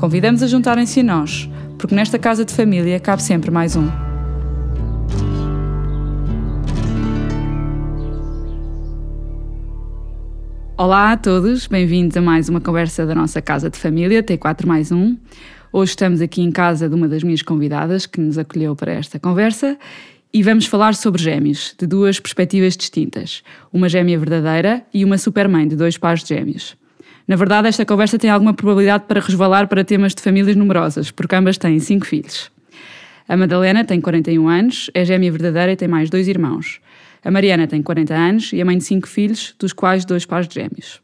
Convidamos a juntarem-se a nós, porque nesta casa de família cabe sempre mais um. Olá a todos, bem-vindos a mais uma conversa da nossa casa de família, T4 mais um. Hoje estamos aqui em casa de uma das minhas convidadas que nos acolheu para esta conversa e vamos falar sobre gêmeos, de duas perspectivas distintas, uma gêmea verdadeira e uma supermãe de dois pares de gêmeos. Na verdade, esta conversa tem alguma probabilidade para resvalar para temas de famílias numerosas, porque ambas têm cinco filhos. A Madalena tem 41 anos, é gêmea verdadeira e tem mais dois irmãos. A Mariana tem 40 anos e é mãe de cinco filhos, dos quais dois pares de gêmeos.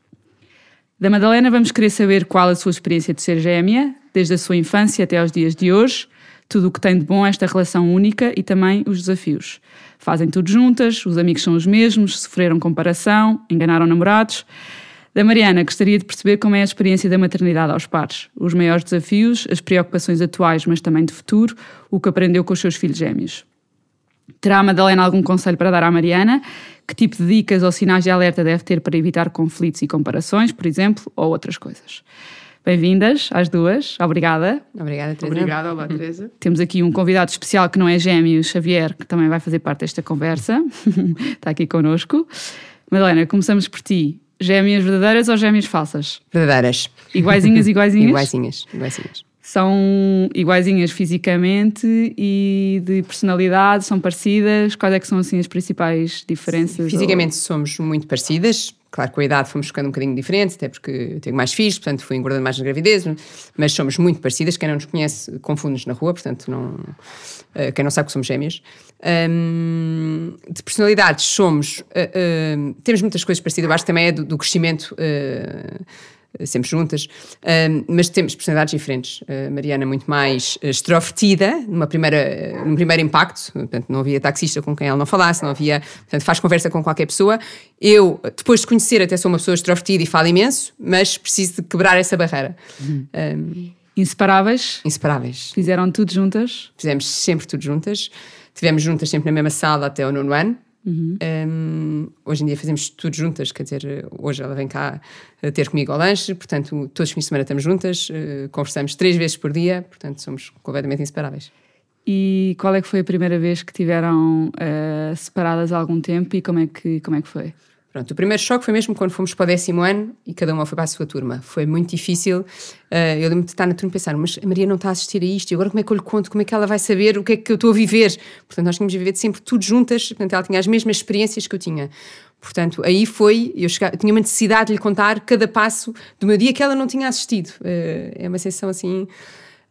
Da Madalena vamos querer saber qual a sua experiência de ser gêmea, desde a sua infância até aos dias de hoje, tudo o que tem de bom esta relação única e também os desafios. Fazem tudo juntas, os amigos são os mesmos, sofreram comparação, enganaram namorados. Da Mariana, gostaria de perceber como é a experiência da maternidade aos pares, os maiores desafios, as preocupações atuais, mas também de futuro, o que aprendeu com os seus filhos gêmeos. Terá a Madalena algum conselho para dar à Mariana? Que tipo de dicas ou sinais de alerta deve ter para evitar conflitos e comparações, por exemplo, ou outras coisas? Bem-vindas às duas, obrigada. Obrigada, Teresa. Obrigada, olá, Teresa. Temos aqui um convidado especial que não é gêmeo, Xavier, que também vai fazer parte desta conversa. Está aqui connosco. Madalena, começamos por ti. Gêmeas verdadeiras ou gêmeas falsas? Verdadeiras. Iguaizinhas, iguaizinhas? iguaizinhas, iguaizinhas. São iguaizinhas fisicamente e de personalidade, são parecidas? Quais é que são assim as principais diferenças? Fisicamente ou... somos muito parecidas, claro, com a idade fomos ficando um bocadinho diferentes, até porque eu tenho mais filhos, portanto fui engordando mais na gravidez, mas somos muito parecidas. Quem não nos conhece confunde-nos na rua, portanto, não, uh, quem não sabe que somos gêmeas. Um, de personalidades somos. Uh, uh, temos muitas coisas parecidas, eu acho que também é do, do crescimento sempre juntas, mas temos personalidades diferentes. A Mariana muito mais extrovertida, numa primeira, num primeiro impacto, portanto, não havia taxista com quem ela não falasse, não havia, portanto, faz conversa com qualquer pessoa. Eu, depois de conhecer, até sou uma pessoa extrovertida e falo imenso, mas preciso de quebrar essa barreira. Uhum. Um, Inseparáveis? Inseparáveis. Fizeram tudo juntas? Fizemos sempre tudo juntas. Tivemos juntas sempre na mesma sala até o nono ano. Uhum. Um, hoje em dia fazemos tudo juntas, quer dizer, hoje ela vem cá ter comigo ao lanche, portanto, todos os fins de semana estamos juntas, uh, conversamos três vezes por dia, portanto, somos completamente inseparáveis. E qual é que foi a primeira vez que tiveram uh, separadas há algum tempo e como é que, como é que foi? Pronto, o primeiro choque foi mesmo quando fomos para o décimo ano e cada uma foi para a sua turma. Foi muito difícil. Uh, eu lembro de estar na turma e pensar, mas a Maria não está a assistir a isto, e agora como é que eu lhe conto? Como é que ela vai saber o que é que eu estou a viver? Portanto, nós tínhamos vivido sempre tudo juntas, portanto, ela tinha as mesmas experiências que eu tinha. Portanto, aí foi, eu, chegava, eu tinha uma necessidade de lhe contar cada passo do meu dia que ela não tinha assistido. Uh, é uma sensação assim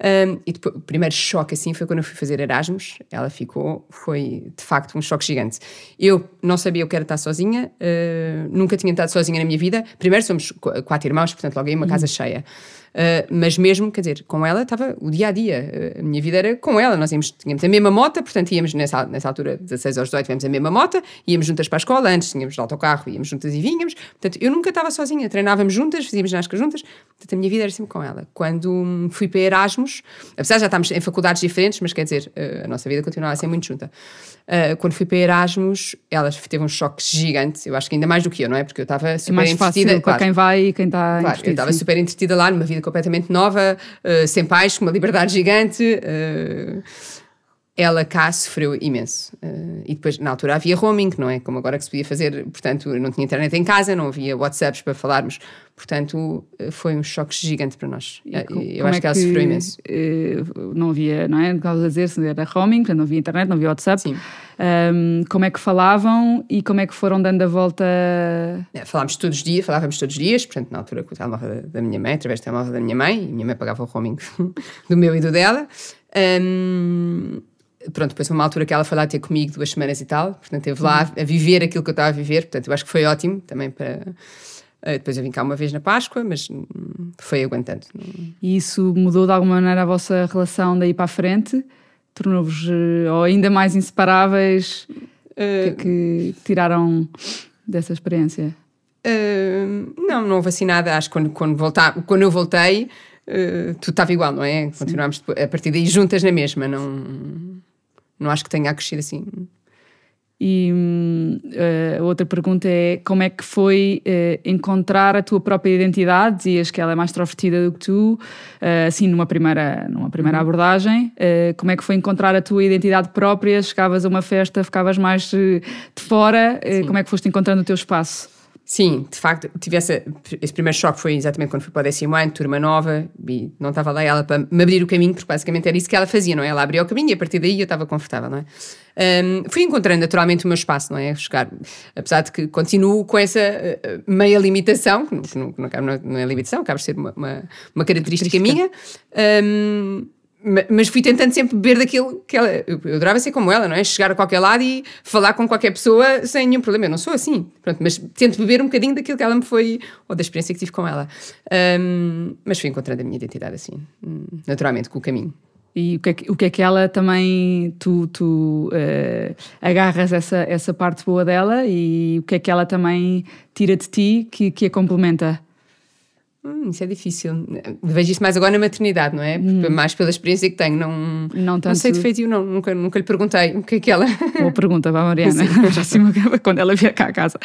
um, e depois, o primeiro choque assim foi quando eu fui fazer Erasmus. Ela ficou, foi de facto um choque gigante. Eu não sabia o que era estar sozinha, uh, nunca tinha estado sozinha na minha vida. Primeiro somos quatro irmãos, portanto logo aí uma uhum. casa cheia. Uh, mas mesmo, quer dizer, com ela estava o dia a dia. Uh, a minha vida era com ela. Nós íamos, tínhamos a mesma moto, portanto íamos nessa, nessa altura, 16 aos 18, tivemos a mesma moto, íamos juntas para a escola. Antes tínhamos de autocarro, íamos juntas e vínhamos. Portanto, eu nunca estava sozinha. Treinávamos juntas, fazíamos ginástica juntas. Portanto, a minha vida era sempre com ela. Quando fui para Erasmus, apesar de já estarmos em faculdades diferentes, mas quer dizer, uh, a nossa vida continuava a ser muito junta. quando fui para Erasmus, ela teve um choque gigante. Eu acho que ainda mais do que eu, não é? Porque eu estava super é mais entretida. Fácil para quem vai e quem está Claro, eu estava super entretida lá, numa vida completamente nova, uh, sem pais, com uma liberdade gigante. Uh, ela cá sofreu imenso. Uh, e depois, na altura, havia roaming, não é? Como agora que se podia fazer. Portanto, não tinha internet em casa, não havia WhatsApps para falarmos. Portanto, foi um choque gigante para nós. Com, eu acho é que ela sofreu imenso. não havia, não é? Por a dizer, se era roaming, portanto, não havia internet, não havia WhatsApp. Sim. Um, como é que falavam e como é que foram dando a volta? É, falámos todos os dias, falávamos todos os dias, portanto, na altura com o telemóvel da minha mãe, através do telemóvel da minha mãe, e a minha mãe pagava o roaming do meu e do dela. Um, pronto, depois uma altura que ela foi lá ter comigo duas semanas e tal, portanto, esteve lá a viver aquilo que eu estava a viver, portanto, eu acho que foi ótimo também para depois eu vim cá uma vez na Páscoa, mas hum, foi aguentando. E isso mudou de alguma maneira a vossa relação daí para a frente? Tornou-vos uh, ainda mais inseparáveis? O que é que tiraram dessa experiência? Uh, não, não houve assim nada. Acho que quando, quando, voltar, quando eu voltei, uh, tudo estava igual, não é? Continuámos a partir daí juntas na mesma. Não, não acho que tenha crescido assim. E uh, a outra pergunta é como é que foi uh, encontrar a tua própria identidade? Dizias que ela é mais extrovertida do que tu, uh, assim numa primeira, numa primeira uhum. abordagem. como é que foi encontrar a tua identidade própria? Chegavas a uma festa, ficavas mais de fora? como é que foste encontrando o teu espaço? Sim, de facto, tive essa, esse primeiro choque foi exatamente quando fui para o décimo ano, turma nova, e não estava lá ela para me abrir o caminho, porque basicamente era isso que ela fazia, não é? Ela abria o caminho e a partir daí eu estava confortável, não é? Um, fui encontrando naturalmente o meu espaço, não é? Chegar, apesar de que continuo com essa uh, meia limitação, que não, não, não, é limitação, acaba de ser uma, uma, uma característica minha. Um, mas fui tentando sempre beber daquilo que ela. Eu, eu adorava ser como ela, não é? Chegar a qualquer lado e falar com qualquer pessoa sem nenhum problema. Eu não sou assim. Pronto, mas tento beber um bocadinho daquilo que ela me foi. ou da experiência que tive com ela. Um, mas fui encontrando a minha identidade assim, naturalmente, com o caminho. E o que é que, o que, é que ela também. Tu, tu uh, agarras essa, essa parte boa dela e o que é que ela também tira de ti que, que a complementa? Hum, isso é difícil. Vejo isso mais agora na maternidade, não é? Hum. Mais pela experiência que tenho. Não, não, tanto... não sei de feito, não. Nunca, nunca lhe perguntei o que é que ela. Boa pergunta para a Mariana, quando ela vier cá a casa.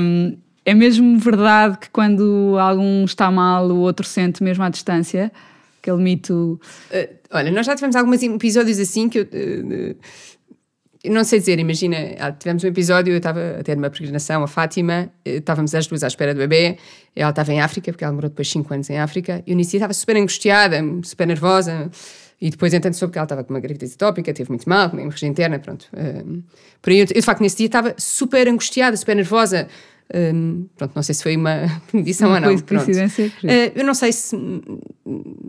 Um, é mesmo verdade que quando algum está mal, o outro sente mesmo à distância? Aquele mito. Uh, olha, nós já tivemos alguns episódios assim que eu. Uh, não sei dizer, imagina, ah, tivemos um episódio, eu estava a ter uma peregrinação, a Fátima, eh, estávamos as duas à espera do bebê, ela estava em África, porque ela morou depois 5 anos em África, e eu nesse dia estava super angustiada, super nervosa, e depois entanto soube que ela estava com uma gravidez atópica, teve muito mal, com uma hemorragia interna, pronto. Um, por aí, eu, de facto, nesse dia estava super angustiada, super nervosa, um, pronto, não sei se foi uma medição ou não. Coincidência. Uh, eu não sei se,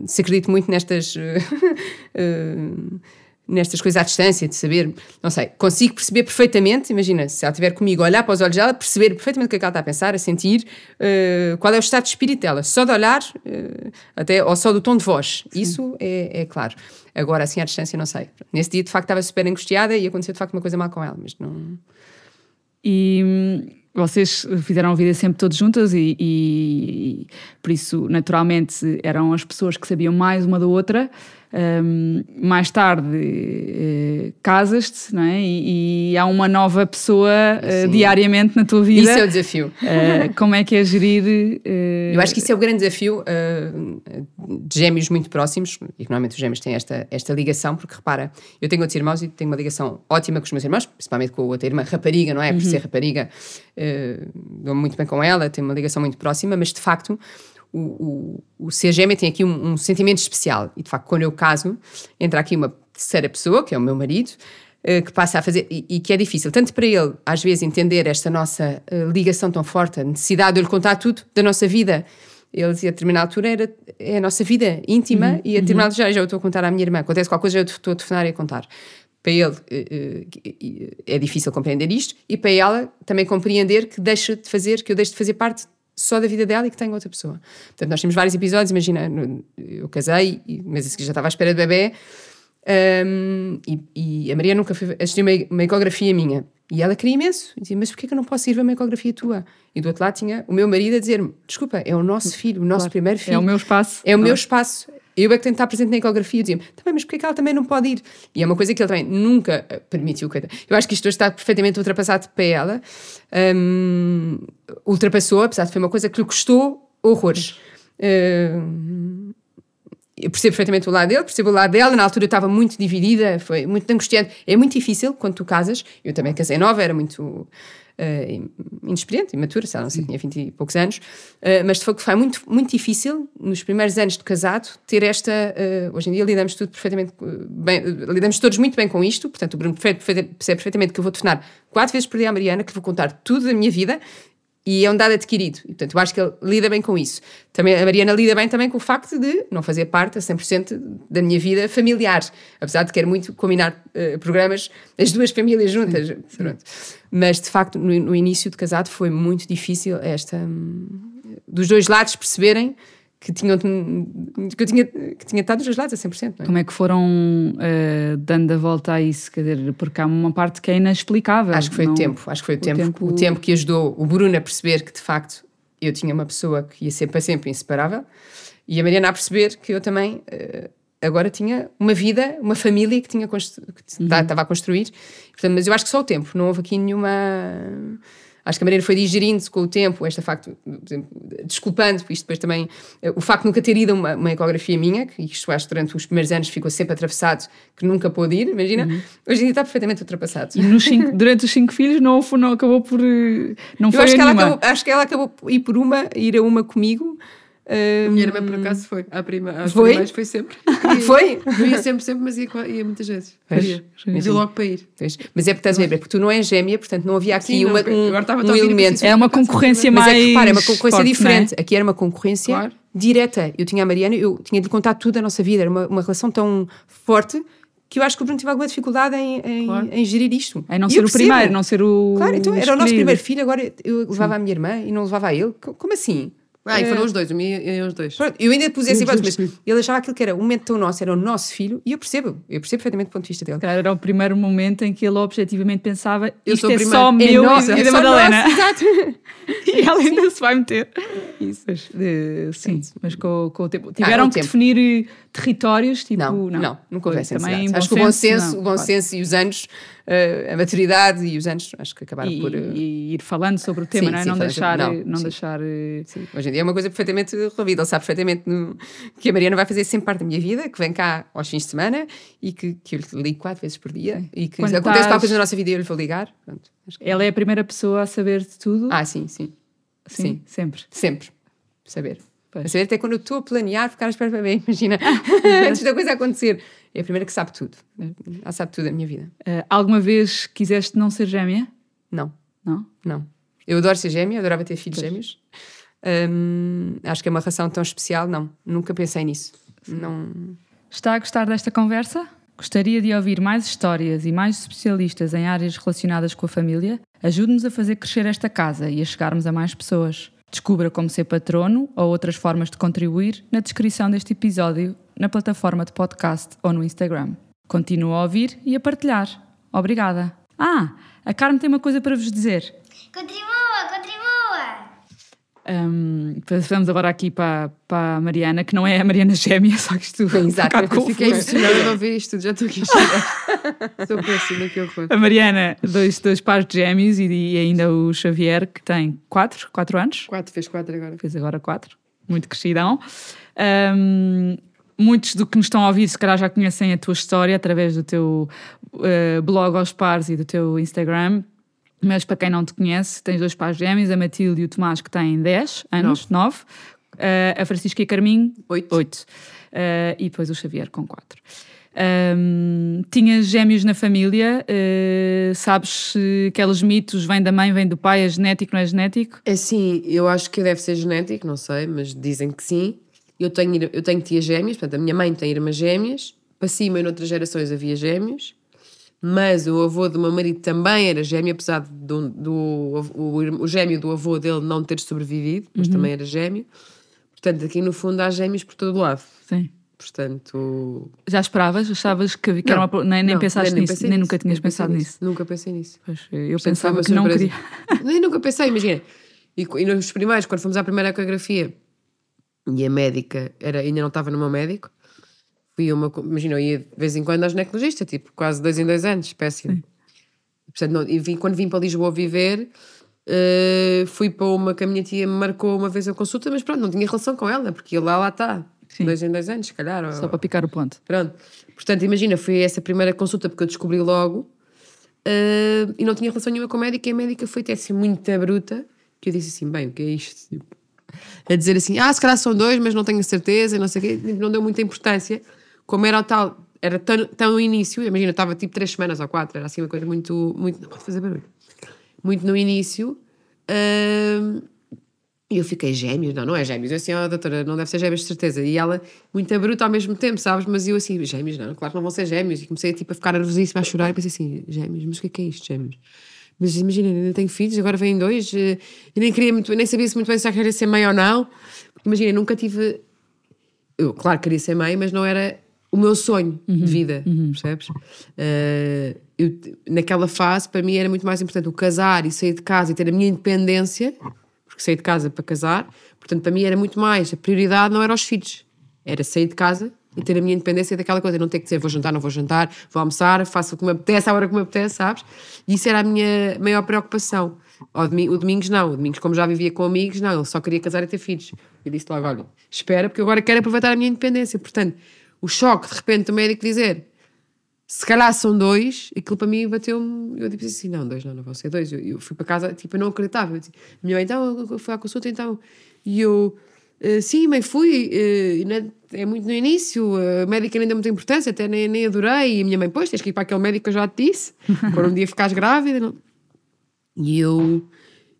se acredito muito nestas... Uh, nestas coisas à distância, de saber, não sei, consigo perceber perfeitamente, imagina, se ela estiver comigo, olhar para os olhos dela, perceber perfeitamente o que é que ela está a pensar, a sentir, uh, qual é o estado de espírito dela, só de olhar, uh, até, ou só do tom de voz, Sim. isso é, é, claro. Agora, assim, à distância, não sei. Nesse dia, de facto, estava super angustiada e aconteceu, de facto, uma coisa mal com ela, mas não... E hum, vocês fizeram a vida sempre todos juntas e, e, por isso, naturalmente, eram as pessoas que sabiam mais uma da outra. Um, mais tarde uh, casas-te, é? E, e, há uma nova pessoa uh, diariamente na tua vida. Isso é o desafio. Uh, como é que é gerir? Eu acho que isso é o grande desafio de gêmeos muito próximos, e normalmente os gêmeos têm esta, esta ligação, porque repara, eu tenho outros irmãos e tenho uma ligação ótima com os meus irmãos, principalmente com a outra irmã rapariga, não é? Por uhum. ser rapariga, dou-me muito bem com ela, tenho uma ligação muito próxima, mas de facto o, o, o gêmea tem aqui um, um, sentimento especial. E de facto, quando eu caso, entra aqui uma terceira pessoa, que é o meu marido, uh, que passa a fazer. E, e, que é difícil, tanto para ele, às vezes, entender esta nossa uh, ligação tão forte, a necessidade de eu lhe contar tudo da nossa vida. Ele dizia a determinada altura era é a nossa vida íntima uhum, e a determinada uhum. já, já eu estou a contar à minha irmã. Acontece qualquer coisa, eu estou a telefonar e a contar para ele uh, é difícil compreender isto e para ela também compreender que deixa de fazer, que eu deixo de fazer parte só da vida dela e que tem outra pessoa. Portanto, nós temos vários episódios, imagina, eu casei, mas já estava à espera de bebê, um, e, e, a Maria nunca foi assistir uma, uma ecografia minha. E ela queria imenso. E dizia, mas porquê que eu não posso ir ver uma ecografia tua? E do outro lado tinha o meu marido a dizer-me, desculpa, é o nosso filho, o nosso claro, primeiro filho. É o meu espaço. É o meu espaço. Eu é que tenho de estar presente na ecografia. Dizia-me, também, mas porquê que ela também não pode ir? E é uma coisa que ele também nunca eh, permitiu. Eu acho que isto hoje está perfeitamente ultrapassado para ela. Um, ultrapassou, apesar de foi uma coisa que lhe custou horrores. Uh, eu percebo perfeitamente o lado dele, percebo o lado dela. Na altura eu estava muito dividida, foi muito angustiante. É muito difícil quando tu casas. Eu também casei nova, era muito uh, inexperiente, imatura, sei lá, não sei, tinha 20 e poucos anos, uh, mas de facto foi muito, muito difícil, nos primeiros anos de casado, ter esta. Uh, hoje em dia lidamos tudo perfeitamente bem, lidamos todos muito bem com isto, portanto, o Bruno percebe perfeitamente que eu vou telefonar quatro vezes por dia à Mariana, que vou contar tudo da minha vida e é um dado adquirido. E, portanto, eu acho que ele lida bem com isso. Também, a Mariana lida bem também com o facto de não fazer parte a 100% da minha vida familiar. Apesar de querer muito combinar uh, programas, as duas famílias juntas. Sim, sim. Mas, de facto, no, no, início de casado foi muito difícil esta, dos dois lados perceberem que, tinham, que eu tinha, que tinha estado dos dois lados a 100%. Não é? Como é que foram uh, dando a volta a isso? Quer dizer, porque há uma parte que é inexplicável. Acho que foi não... o tempo, acho que foi o, O tempo, tempo- o tempo que ajudou o Bruno a perceber que de facto eu tinha uma pessoa que ia ser para sempre inseparável e a Mariana a perceber que eu também eh, agora tinha uma vida, uma família que tinha constru- que Uhum. ta- estava a construir. Portanto, mas eu acho que só o tempo, não houve aqui nenhuma. Acho que a Mariana foi digerindo com o tempo esta facto, desculpando, isto depois também, eh, o facto de nunca ter ido a uma, uma ecografia minha, que isto acho que durante os primeiros anos ficou sempre atravessado, que nunca pôde ir, imagina, hoje em dia está perfeitamente ultrapassado. Uhum. E cinco- durante os cinco filhos não, não acabou por. eh, Não Eu foi acho que, acabou, acho que ela acabou por ir por uma, ir a uma comigo. A Hum, minha irmã, por acaso, foi. À prima, às Foi? primeiras foi sempre. foi? Não ia sempre, sempre, mas ia, ia muitas vezes. Pois, Ia. sim. Ia logo para ir. Pois. Mas é porque estás a ver, porque tu não és gêmea, portanto não havia aqui Sim, não, uma, eu um, estava um a elemento. isso. É uma concorrência Mas mais. é que repara, é uma concorrência forte, diferente. Aqui era uma concorrência Claro. direta. Eu tinha a Mariana, eu tinha de lhe contar tudo da nossa vida, era uma, uma relação tão forte que eu acho que o Bruno teve alguma dificuldade em, em, Claro. em gerir isto. não é? Em não E ser o percebo. primeiro, não ser o. Claro, então era o nosso primeiro filho, agora eu levava a minha irmã e não levava a ele. Co- Como assim? Ah, e Eh, foram os dois, o meu e os dois. Pronto, eu ainda pus Sim, hipótese, mas ele achava aquilo que era um momento tão nosso, era o nosso filho, e eu percebo, eu percebo perfeitamente o ponto de vista dele. Era o primeiro momento em que ele objetivamente pensava Eu isto sou o é primeiro. só É meu nosso, e é da Madalena. nosso, exato. e ela ainda se vai meter. Isso. Mas, eh, sim, mas com, com o tempo. Tiveram Ah, o que tempo. definir eh, territórios, tipo. Não, não, não, nunca houve essa Acho que o bom senso, não, o bom claro. senso e os anos, eh, a maturidade e os anos, acho que acabaram E, por. eh, e ir falando sobre o tema, Sim, não é? sim, não deixar. Não, não, sim. deixar. eh, Sim, hoje em dia é uma coisa perfeitamente resolvida. Ele sabe perfeitamente no- que a Mariana vai fazer sempre parte da minha vida, que vem cá aos fins de semana e que, que eu lhe ligo quatro vezes por dia e que Quando acontece estás- qualquer coisa na nossa vida e eu lhe vou ligar. Pronto, que- Ela é a primeira pessoa a saber de tudo. Ah, sim, sim. sim, sim. sempre. Sempre. Saber. Pois. A saber até quando eu estou a planear, ficar à espera para mim, imagina, antes da coisa acontecer. É a primeira que sabe tudo. Ela sabe tudo da minha vida. Eh, alguma vez quiseste não ser gêmea? Não. Não? Não. Eu adoro ser gêmea, adorava ter filhos gêmeos. Hum, acho que é uma relação tão especial. Não, nunca pensei nisso. Não. Está a gostar desta conversa? Gostaria de ouvir mais histórias e mais especialistas em áreas relacionadas com a família? Ajude-nos a fazer crescer esta casa e a chegarmos a mais pessoas. Descubra como ser patrono ou outras formas de contribuir na descrição deste episódio, na plataforma de podcast ou no Instagram. Continua a ouvir e a partilhar. Obrigada. Ah, a Carmen tem uma coisa para vos dizer. Contribua, contribua! Hum, passamos agora aqui para, para a Mariana, que não é a Mariana Gêmea, só que isto um Exato. bocado confuso. Fiquei emocionada de ouvir isto tudo, já estou aqui a. Sou péssima, que horror. A Mariana, dois, dois pares de gêmeos e, e ainda o Xavier, que tem quatro, quatro anos, Quatro, fez quatro agora. fez agora quatro, muito crescidão. Hum, muitos do que nos estão a ouvir, se calhar já conhecem a tua história através do teu eh, blog aos pares e do teu Instagram. Mas para quem não te conhece, tens dois pares gêmeos, a Matilde e o Tomás, que têm 10 anos, 9. a Francisca e Carminho, Oito. 8. e depois o Xavier com 4. tinhas gêmeos na família, eh, sabes se aqueles mitos vêm da mãe, vêm do pai, é genético, não é genético? É Assim, eu acho que deve ser genético, não sei, mas dizem que sim. Eu tenho, eu tenho tias gêmeas, portanto, a minha mãe tem irmãs gêmeas. Para cima, em outras gerações, havia gêmeos. Mas o avô do meu marido também era gêmeo, apesar do, do o, o gêmeo do avô dele não ter sobrevivido, mas também era gêmeo. Portanto, aqui no fundo há gêmeos por todo lado. Sim. Portanto. Já esperavas? Achavas que, que era uma, nem, nem não, pensaste nisso, pensei nem nisso, nunca tinhas nem pensado nisso. Nunca pensei nisso. Pois, eu Portanto, pensava que uma não surpresa. queria. Nem nunca pensei, imagina. E, e nos primeiros, quando fomos à primeira ecografia, e a médica era, ainda não estava no meu médico, fui uma. Imagina, eu ia de vez em quando à ginecologista, tipo, quase dois em dois anos, péssimo. Portanto, não- e vim- quando vim para Lisboa viver, eh, fui para uma que a minha tia me marcou uma vez a consulta, mas pronto, não tinha relação com ela, porque lá lá está. Sim. Dois em dois anos, se calhar. ou- Só para picar o ponto. Pronto. Portanto, imagina, foi essa primeira consulta porque eu descobri logo eh, e não tinha relação nenhuma com a médica e a médica foi até assim muito bruta que eu disse assim, bem, o que é isto? Tipo, a dizer assim, ah, se calhar são dois, mas não tenho certeza, não sei o quê. Tipo, Não deu muita importância. Como era o tal, era tão, tão início, imagina, estava tipo três semanas ou quatro, era assim uma coisa muito, muito, não pode fazer barulho, muito no início. eh, e eu fiquei gêmeos, não, não é gêmeos. Eu assim, ó, doutora, não deve ser gêmeos de certeza. E ela, muito bruta ao mesmo tempo, sabes? Mas eu assim, gêmeos, não, claro que não vão ser gêmeos. E comecei tipo, a ficar nervosíssima, a chorar e pensei assim, gêmeos, mas o que é que é isto, gêmeos? Mas imagina, ainda tenho filhos, agora vêm dois, eh, e nem queria muito, nem sabia se muito bem se já queria ser mãe ou não. Imagina, nunca tive. Eu, claro, queria ser mãe, mas não era o meu sonho de vida, percebes? Eh, eu, naquela fase, para mim, era muito mais importante o casar e sair de casa e ter a minha independência, porque saí de casa para casar. Portanto, para mim era muito mais. A prioridade não era os filhos, era sair de casa ter a minha independência daquela coisa. Não ter que dizer vou jantar, não vou jantar, vou almoçar, faço o que me apetece, à hora que me apetece, sabes? E isso era a minha maior preocupação. Ao domi- o Domingos não, o Domingos, como já vivia com amigos, não, ele só queria casar e ter filhos. Eu disse logo: olha, espera, porque agora quero aproveitar a minha independência. Portanto, o choque de repente do médico dizer se calhar são dois, aquilo para mim bateu-me. Eu disse assim: não, dois não, não vão ser dois. Eu, eu fui para casa, tipo, eu não acreditava. Eu disse, minha mãe, então, fui à consulta, então. E eu, "Eh, sim, mãe, fui. não é- muito no início, a médica nem deu muita importância, até nem, nem adorei. E a minha mãe, pois, tens que ir para aquele médico que eu já te disse, quando um dia ficares grávida. Não. E eu,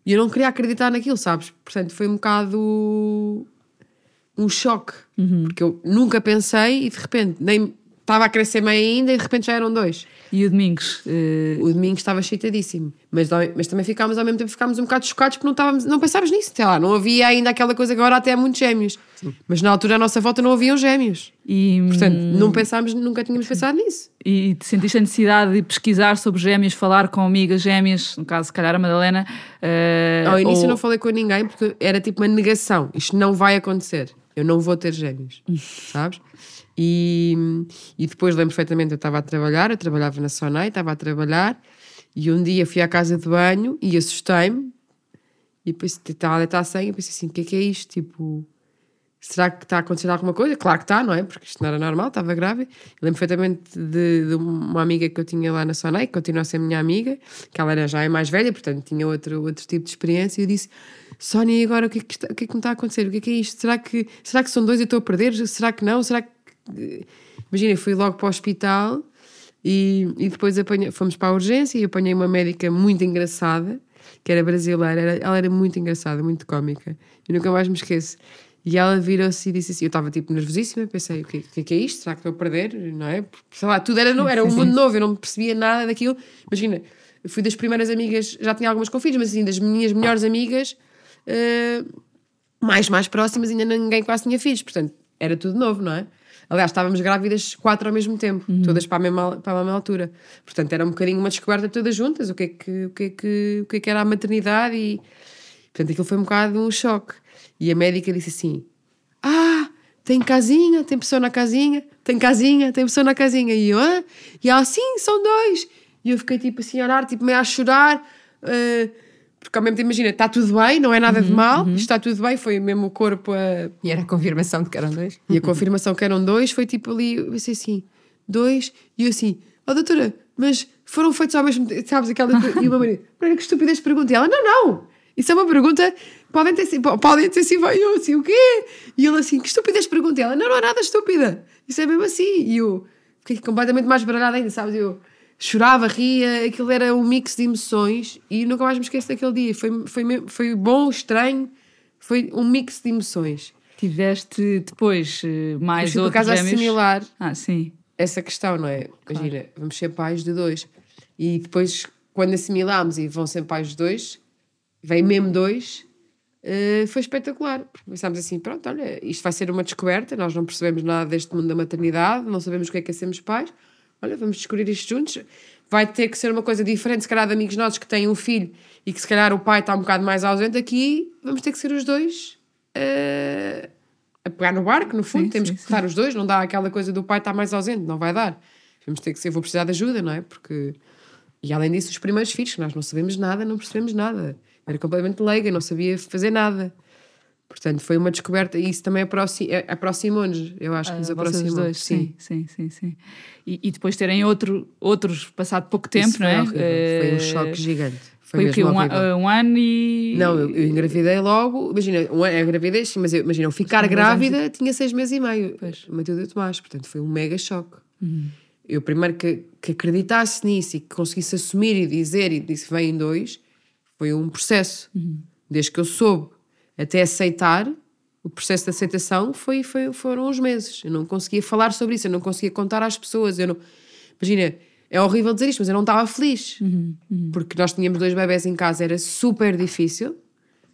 e eu não queria acreditar naquilo, sabes? Portanto, foi um bocado um choque, porque eu nunca pensei e de repente nem estava a crescer bem ainda e de repente já eram dois. E o Domingos? eh, O domingo estava cheitadíssimo, mas, mas também ficámos ao mesmo tempo ficámos um bocado chocados porque não, estávamos, não pensávamos nisso, sei lá, não havia ainda aquela coisa que agora até há muitos gêmeos, mas na altura à nossa volta não haviam gêmeos. e, Portanto, não pensámos, nunca tínhamos pensado nisso. e te sentiste a necessidade de pesquisar sobre gêmeos, falar com amigas gêmeas, no caso, se calhar a Madalena. eh, Ao início ou- não falei com ninguém porque era tipo uma negação. Isto não vai acontecer. Eu não vou ter gêmeos. sabes? E, e depois lembro perfeitamente, eu estava a trabalhar, eu trabalhava na Sonai, estava a trabalhar, e um dia fui à casa de banho e assustei-me. E depois estava a deitar a senha e pensei assim: o que é que é isto? Tipo, será que está a acontecer alguma coisa? Claro que está, não é? Porque isto não era normal, estava grávida. Eu lembro perfeitamente de, de uma amiga que eu tinha lá na Sonai, que continua a ser minha amiga, que ela era, já é mais velha, portanto tinha outro, outro tipo de experiência, e eu disse: Sónia, agora o que, é que, está- o que é que me está a acontecer? O que é que é isto? Será que, será que são dois e eu estou a perder? Será que não? Será que. Imagina, fui logo para o hospital e, e depois apanhei- fomos para a urgência e apanhei uma médica muito engraçada, que era brasileira, era- ela era muito engraçada, muito cómica, e nunca mais me esqueço. E ela virou-se e disse assim: Eu estava tipo nervosíssima, pensei: o que, é que é isto? Será que estou a perder? Não é? Sei lá, tudo era novo, era um mundo novo, eu não percebia nada daquilo. Imagina, fui das primeiras amigas, já tinha algumas com filhos, mas assim, das minhas melhores amigas, eh, mais, mais próximas, ainda ninguém quase tinha filhos, portanto, era tudo novo, não é? Aliás, estávamos grávidas quatro ao mesmo tempo, todas para a, mesma, para a mesma altura. Portanto, era um bocadinho uma descoberta todas juntas, o que é que, o que, é que, o que, é que era a maternidade e... Portanto, aquilo foi um bocado um choque. E a médica disse assim, ah, tem casinha, tem pessoa na casinha, tem casinha, tem pessoa na casinha. E eu, ah? E ela, sim, são dois. E eu fiquei tipo assim a olhar, tipo meio a chorar, eh, porque ao mesmo tempo, imagina, está tudo bem, não é nada de mal, isto está tudo bem, foi mesmo o corpo a, E era a confirmação de que eram dois. e a confirmação que eram dois foi tipo ali, eu pensei assim, dois, e eu assim, ó doutora, mas foram feitos ao mesmo tempo, sabes, aquela e uma maneira, que estupidez pergunta, e ela, não, não, isso é uma pergunta, podem ter sido, podem ter sido, eu assim, o quê? E ele assim, que estupidez pergunta, e ela, não, não é nada estúpida, isso é mesmo assim, e eu fiquei completamente mais baralhada ainda, sabes, eu chorava, ria, aquilo era um mix de emoções, e nunca mais me esqueço daquele dia, foi, foi, foi bom, estranho, foi um mix de emoções. Tiveste depois eh, mais Mas fui por outros acaso gêmeos? assimilar Ah, sim. essa questão, não é? Imagina, vamos ser pais de dois. E depois, quando assimilámos e vão ser pais de dois, vem mesmo dois, eh, foi espetacular. Pensámos assim: pronto, olha, isto vai ser uma descoberta, nós não percebemos nada deste mundo da maternidade, não sabemos o que é que é sermos pais. Olha, vamos descobrir isto juntos. Vai ter que ser uma coisa diferente, se calhar, de amigos nossos que têm um filho e que se calhar o pai está um bocado mais ausente aqui, vamos ter que ser os dois. eh, a pegar no barco, no fundo, Sim, temos sim, que estar os dois, não dá aquela coisa do pai estar mais ausente, não vai dar. Vamos ter que ser, vou precisar de ajuda, não é? Porque. E além disso, os primeiros filhos, que nós não sabemos nada, não percebemos nada. Era completamente leiga, não sabia fazer nada. Portanto, foi uma descoberta e isso também eh, aproximou-nos. Eu acho que nos Ah, aproximou. dois, sim, sim, sim, sim. E, e depois terem outro, outros passado pouco tempo, Isso não é? horrível, Foi Eh, um choque gigante. Foi, Foi o quê? Um, a- um ano e. Não, eu, eu engravidei logo. Imagina, um ano- a gravidez, sim, mas eu, imagina, eu ficar grávida tinha seis meses e meio. Pois. Matilde Tomás, portanto foi um mega choque. Eu primeiro que, que acreditasse nisso e que conseguisse assumir e dizer e disse vem em dois, foi um processo. Desde que eu soube até aceitar, o processo de aceitação foi, foi, foram uns meses. Eu não conseguia falar sobre isso, eu não conseguia contar às pessoas. Eu não... Imagina, é horrível dizer isto, mas eu não estava feliz. Porque nós tínhamos dois bebés em casa, era super difícil.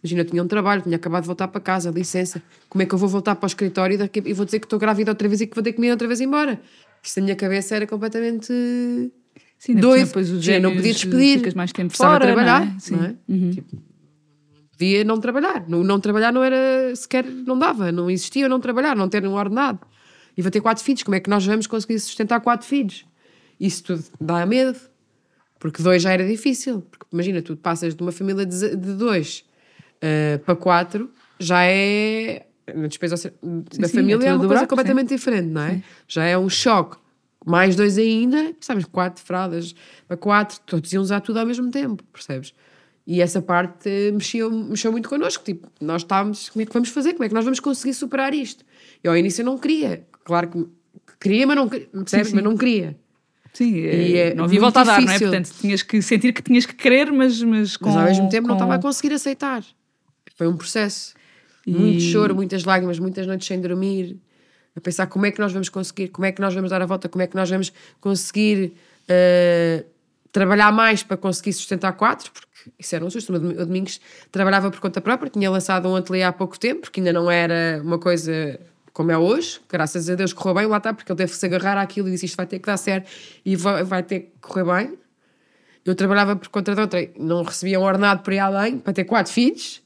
Imagina, eu tinha um trabalho, tinha acabado de voltar para casa, licença. Como é que eu vou voltar para o escritório e, daqui, e vou dizer que estou grávida outra vez e que vou ter que me ir outra vez embora? Isto na minha cabeça era completamente Sim, doido. depois os Já não podia despedir. Ficas mais tempo fora, trabalhar, não é? Sim. não é? Tipo, podia não trabalhar. Não, não trabalhar não era sequer, não dava, não existia não trabalhar, não ter um ordenado. E vou ter quatro filhos, como é que nós vamos conseguir sustentar quatro filhos? Isso tudo dá medo, porque dois já era difícil. Porque imagina, tu passas de uma família de de dois eh, para quatro, já é. A despesa da sim, família é é uma coisa buraco, completamente diferente, não é? Já é um choque. Mais dois ainda, sabes, quatro fraldas para quatro, todos iam usar tudo ao mesmo tempo, percebes? E essa parte eh, mexeu, mexeu muito connosco. Tipo, nós estávamos, como é que vamos fazer? Como é que nós vamos conseguir superar isto? E ao início eu não queria. Claro que queria, mas não, queria, percebes? sim. Mas não queria. Sim, E é, é não havia volta a dar, não é? Portanto, tinhas que sentir que tinhas que querer, mas, mas com. Mas ao mesmo tempo não com- estava a conseguir aceitar. Foi um processo. Muito choro, muitas lágrimas, muitas noites sem dormir, a pensar como é que nós vamos conseguir, como é que nós vamos dar a volta, como é que nós vamos conseguir eh, trabalhar mais para conseguir sustentar quatro, porque isso era um susto. O Dom- o Domingos trabalhava por conta própria, tinha lançado um ateliê há pouco tempo, porque ainda não era uma coisa como é hoje, graças a Deus correu bem, lá está, porque ele teve que se agarrar àquilo e disse isto vai ter que dar certo e vai, ter que correr bem. Eu trabalhava por conta de outra, não recebia um ordenado por ir além, para ter quatro filhos,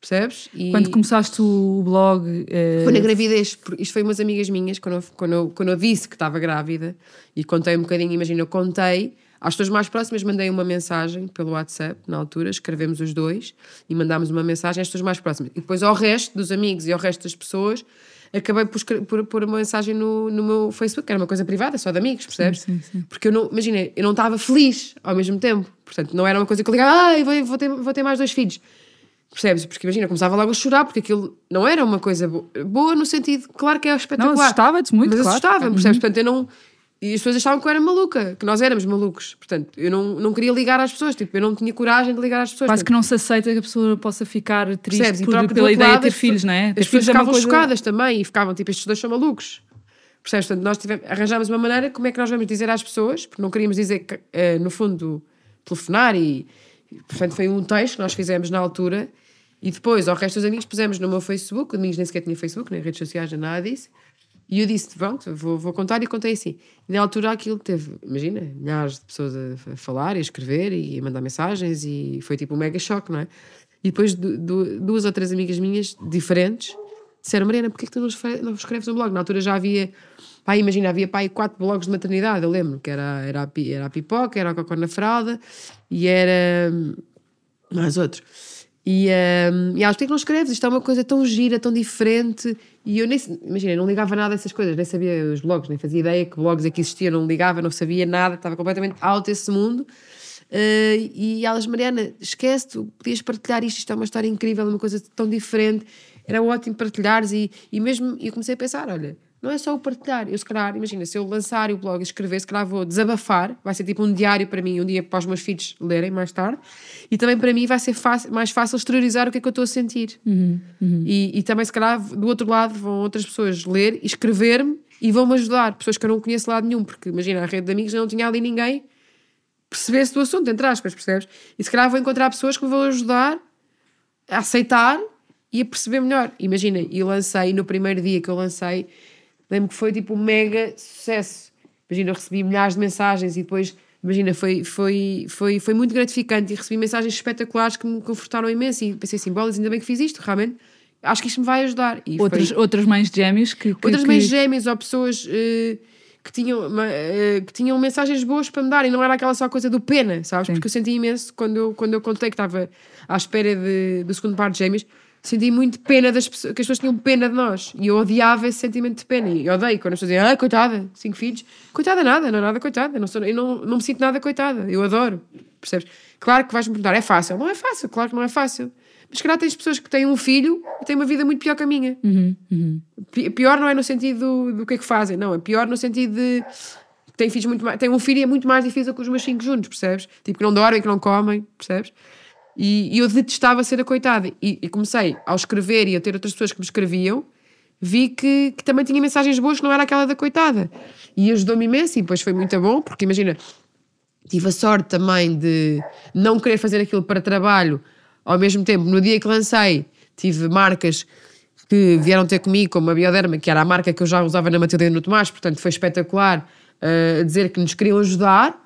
percebes? E Quando começaste o blog. eh, foi na gravidez, porque isto foi umas amigas minhas, quando eu, quando eu, quando eu disse que estava grávida e contei um bocadinho, imagina, eu contei, às pessoas mais próximas mandei uma mensagem pelo WhatsApp, na altura, escrevemos os dois e mandámos uma mensagem às pessoas mais próximas. E depois ao resto dos amigos e ao resto das pessoas, acabei por, por pôr uma mensagem no, no meu Facebook, que era uma coisa privada, só de amigos, percebes? sim, sim. Porque eu não, imagina, eu não estava feliz ao mesmo tempo. Portanto, não era uma coisa que eu ligava, ai, vou, vou, ter, vou ter mais dois filhos. Percebes? Porque imagina, eu começava logo a chorar, porque aquilo não era uma coisa bo- boa no sentido, claro que é espetacular. Não, assustava-te muito, Mas claro. assustava-me, Uhum. percebes? Portanto, eu não. E as pessoas achavam que eu era maluca, que nós éramos malucos. Portanto, eu não, não queria ligar às pessoas, tipo, eu não tinha coragem de ligar às pessoas. Quase que não se aceita que a pessoa possa ficar triste Percebes? Por, pela ideia de lado, ter filhos, não é? As pessoas é ficavam coisa- chocadas também e ficavam tipo, estes dois são malucos. Percebes? Portanto, nós tivemos, arranjámos uma maneira como é que nós vamos dizer às pessoas, porque não queríamos dizer, que, eh, no fundo, telefonar e, e, portanto, foi um texto que nós fizemos na altura e depois, ao resto dos amigos, pusemos no meu Facebook, o Domingos nem sequer tinha Facebook, nem redes sociais, nem nada disso. E eu disse, pronto, vou, vou contar e contei assim. E na altura aquilo teve, imagina, milhares de pessoas a, falar a escrever e a mandar mensagens e foi tipo um mega choque, não é? E depois du- du- duas ou três amigas minhas, diferentes, disseram, Mariana, porquê que tu não escre- não escreves um blog? Na altura já havia, pá, imagina, havia pá, quatro blogs de maternidade, eu lembro, que era, era, a, era a Pipoca, era a Cocó na Fralda e era hum, mais outros. E, um, e elas, porquê que não escreves? Isto é uma coisa tão gira, tão diferente. E eu nem, imagina, não ligava nada a essas coisas, nem sabia os blogs, nem fazia ideia que blogs aqui existiam, não ligava, não sabia nada, estava completamente out desse mundo. Uh, e elas, Mariana, esquece, tu podias partilhar isto, isto é uma história incrível, é uma coisa tão diferente, era ótimo partilhares. E, e mesmo, eu comecei a pensar: olha, não é só o partilhar, eu se calhar, imagina, se eu lançar o blog e escrever, se calhar vou desabafar, vai ser tipo um diário para mim, um dia para os meus filhos lerem mais tarde, e também para mim vai ser fácil- mais fácil exteriorizar o que é que eu estou a sentir. E, e também, se calhar, do outro lado, vão outras pessoas ler e escrever-me e vão-me ajudar, pessoas que eu não conheço lado nenhum, porque imagina, a rede de amigos não tinha ali ninguém percebesse do assunto, entre aspas, percebes? E se calhar vou encontrar pessoas que me vão ajudar a aceitar e a perceber melhor. Imagina, e lancei, no primeiro dia que eu lancei, lembro que foi tipo um mega sucesso. Imagina, eu recebi milhares de mensagens e depois, imagina, foi, foi, foi, foi muito gratificante e recebi mensagens espetaculares que me confortaram imenso e pensei assim, bolas, ainda bem que fiz isto, realmente. Acho que isto me vai ajudar. E foi- Outras, outras mães de gêmeos que. que outras que- mães gêmeas ou pessoas eh, que, tinham, eh, que tinham mensagens boas para me dar e não era aquela só coisa do pena, sabes? Porque eu senti imenso quando eu, quando eu contei que estava à espera de, do segundo par de gêmeos, senti muito pena das pessoas, que as pessoas tinham pena de nós e eu odiava esse sentimento de pena e odeio quando as pessoas dizem, ah, coitada, cinco filhos, coitada nada, não é nada coitada, não sou, eu não, não me sinto nada coitada, eu adoro, percebes? Claro que vais-me perguntar, é fácil? Não é fácil, claro que não é fácil. Mas se calhar tens pessoas que têm um filho e têm uma vida muito pior que a minha. Pi- Pior não é no sentido do, do que é que fazem, não. É pior no sentido de. Tem filhos muito mais. Tem um filho e é muito mais difícil que os meus cinco juntos, percebes? Tipo, que não dormem, que não comem, percebes? E, e eu detestava ser a coitada. E, e comecei, ao escrever e a ter outras pessoas que me escreviam, vi que, que também tinha mensagens boas que não era aquela da coitada. E ajudou-me imenso, e depois foi muito bom, porque imagina, tive a sorte também de não querer fazer aquilo para trabalho, ao mesmo tempo, no dia que lancei, tive marcas que vieram ter comigo, como a Bioderma, que era a marca que eu já usava na Matilde e no Tomás, portanto foi espetacular uh, dizer que nos queriam ajudar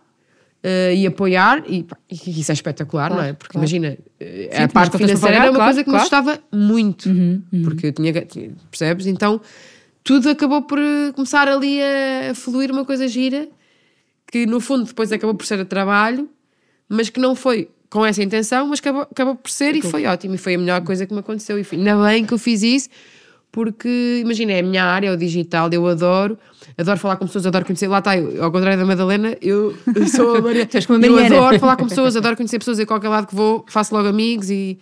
uh, e apoiar, e, pá, isso é espetacular, não é? Porque claro. imagina, uh, Sim, a parte financeira era uma claro, coisa que claro. me gostava muito, porque eu tinha, tinha- percebes? Então tudo acabou por uh, começar ali a, a fluir uma coisa gira, que no fundo depois acabou por ser a trabalho, mas que não foi com essa intenção, mas acabou, acabou por ser e foi ótimo. E foi a melhor coisa que me aconteceu. E foi, ainda bem que eu fiz isso, porque imagina, é a minha área, é o digital, eu adoro, adoro falar com pessoas, adoro conhecer. Lá está, eu, ao contrário da Madalena, eu, eu sou a Maria. Tu és como a eu adoro falar com pessoas, adoro conhecer pessoas a qualquer lado que vou, faço logo amigos e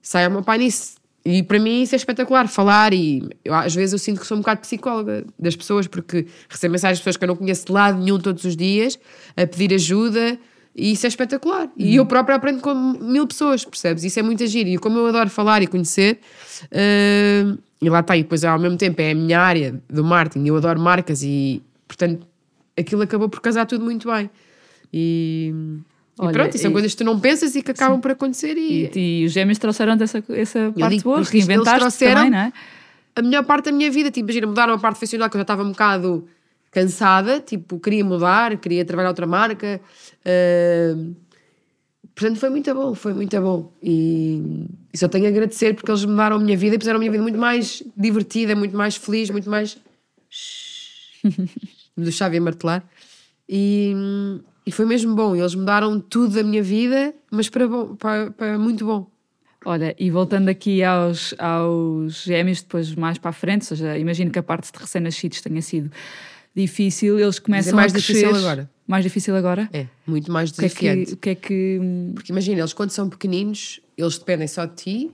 saio ao meu pai nisso. E para mim isso é espetacular, falar e eu, às vezes eu sinto que sou um bocado psicóloga das pessoas, porque recebo mensagens de pessoas que eu não conheço de lado nenhum todos os dias, a pedir ajuda e isso é espetacular. E eu própria aprendo com mil pessoas, percebes? Isso é muito agir. E como eu adoro falar e conhecer, hum, e lá está, e depois ao mesmo tempo é a minha área do marketing, eu adoro marcas e portanto aquilo acabou por casar tudo muito bem. E, e Olha, pronto, e são e- coisas que tu não pensas e que acabam por acontecer e, E, e os gêmeos trouxeram essa, essa parte boa, reinventaste também, não é? a melhor parte da minha vida. Tipo, imagina, mudaram a parte profissional que eu já estava um bocado cansada, tipo, queria mudar, queria trabalhar outra marca. ah, portanto, foi muito bom, foi muito bom. E, e só tenho a agradecer porque eles mudaram a minha vida e fizeram a minha vida muito mais divertida, muito mais feliz, muito mais. do chave a martelar. E, e foi mesmo bom. Eles mudaram tudo da minha vida, mas para, bom, para, para muito bom. Olha, e voltando aqui aos, aos gêmeos, depois mais para a frente, ou seja, imagino que a parte de recém-nascidos tenha sido difícil, eles começam mais a crescer. difícil agora. Mais difícil agora? É, muito mais O que é que, o que, é que Porque imagina, eles quando são pequeninos, eles dependem só de ti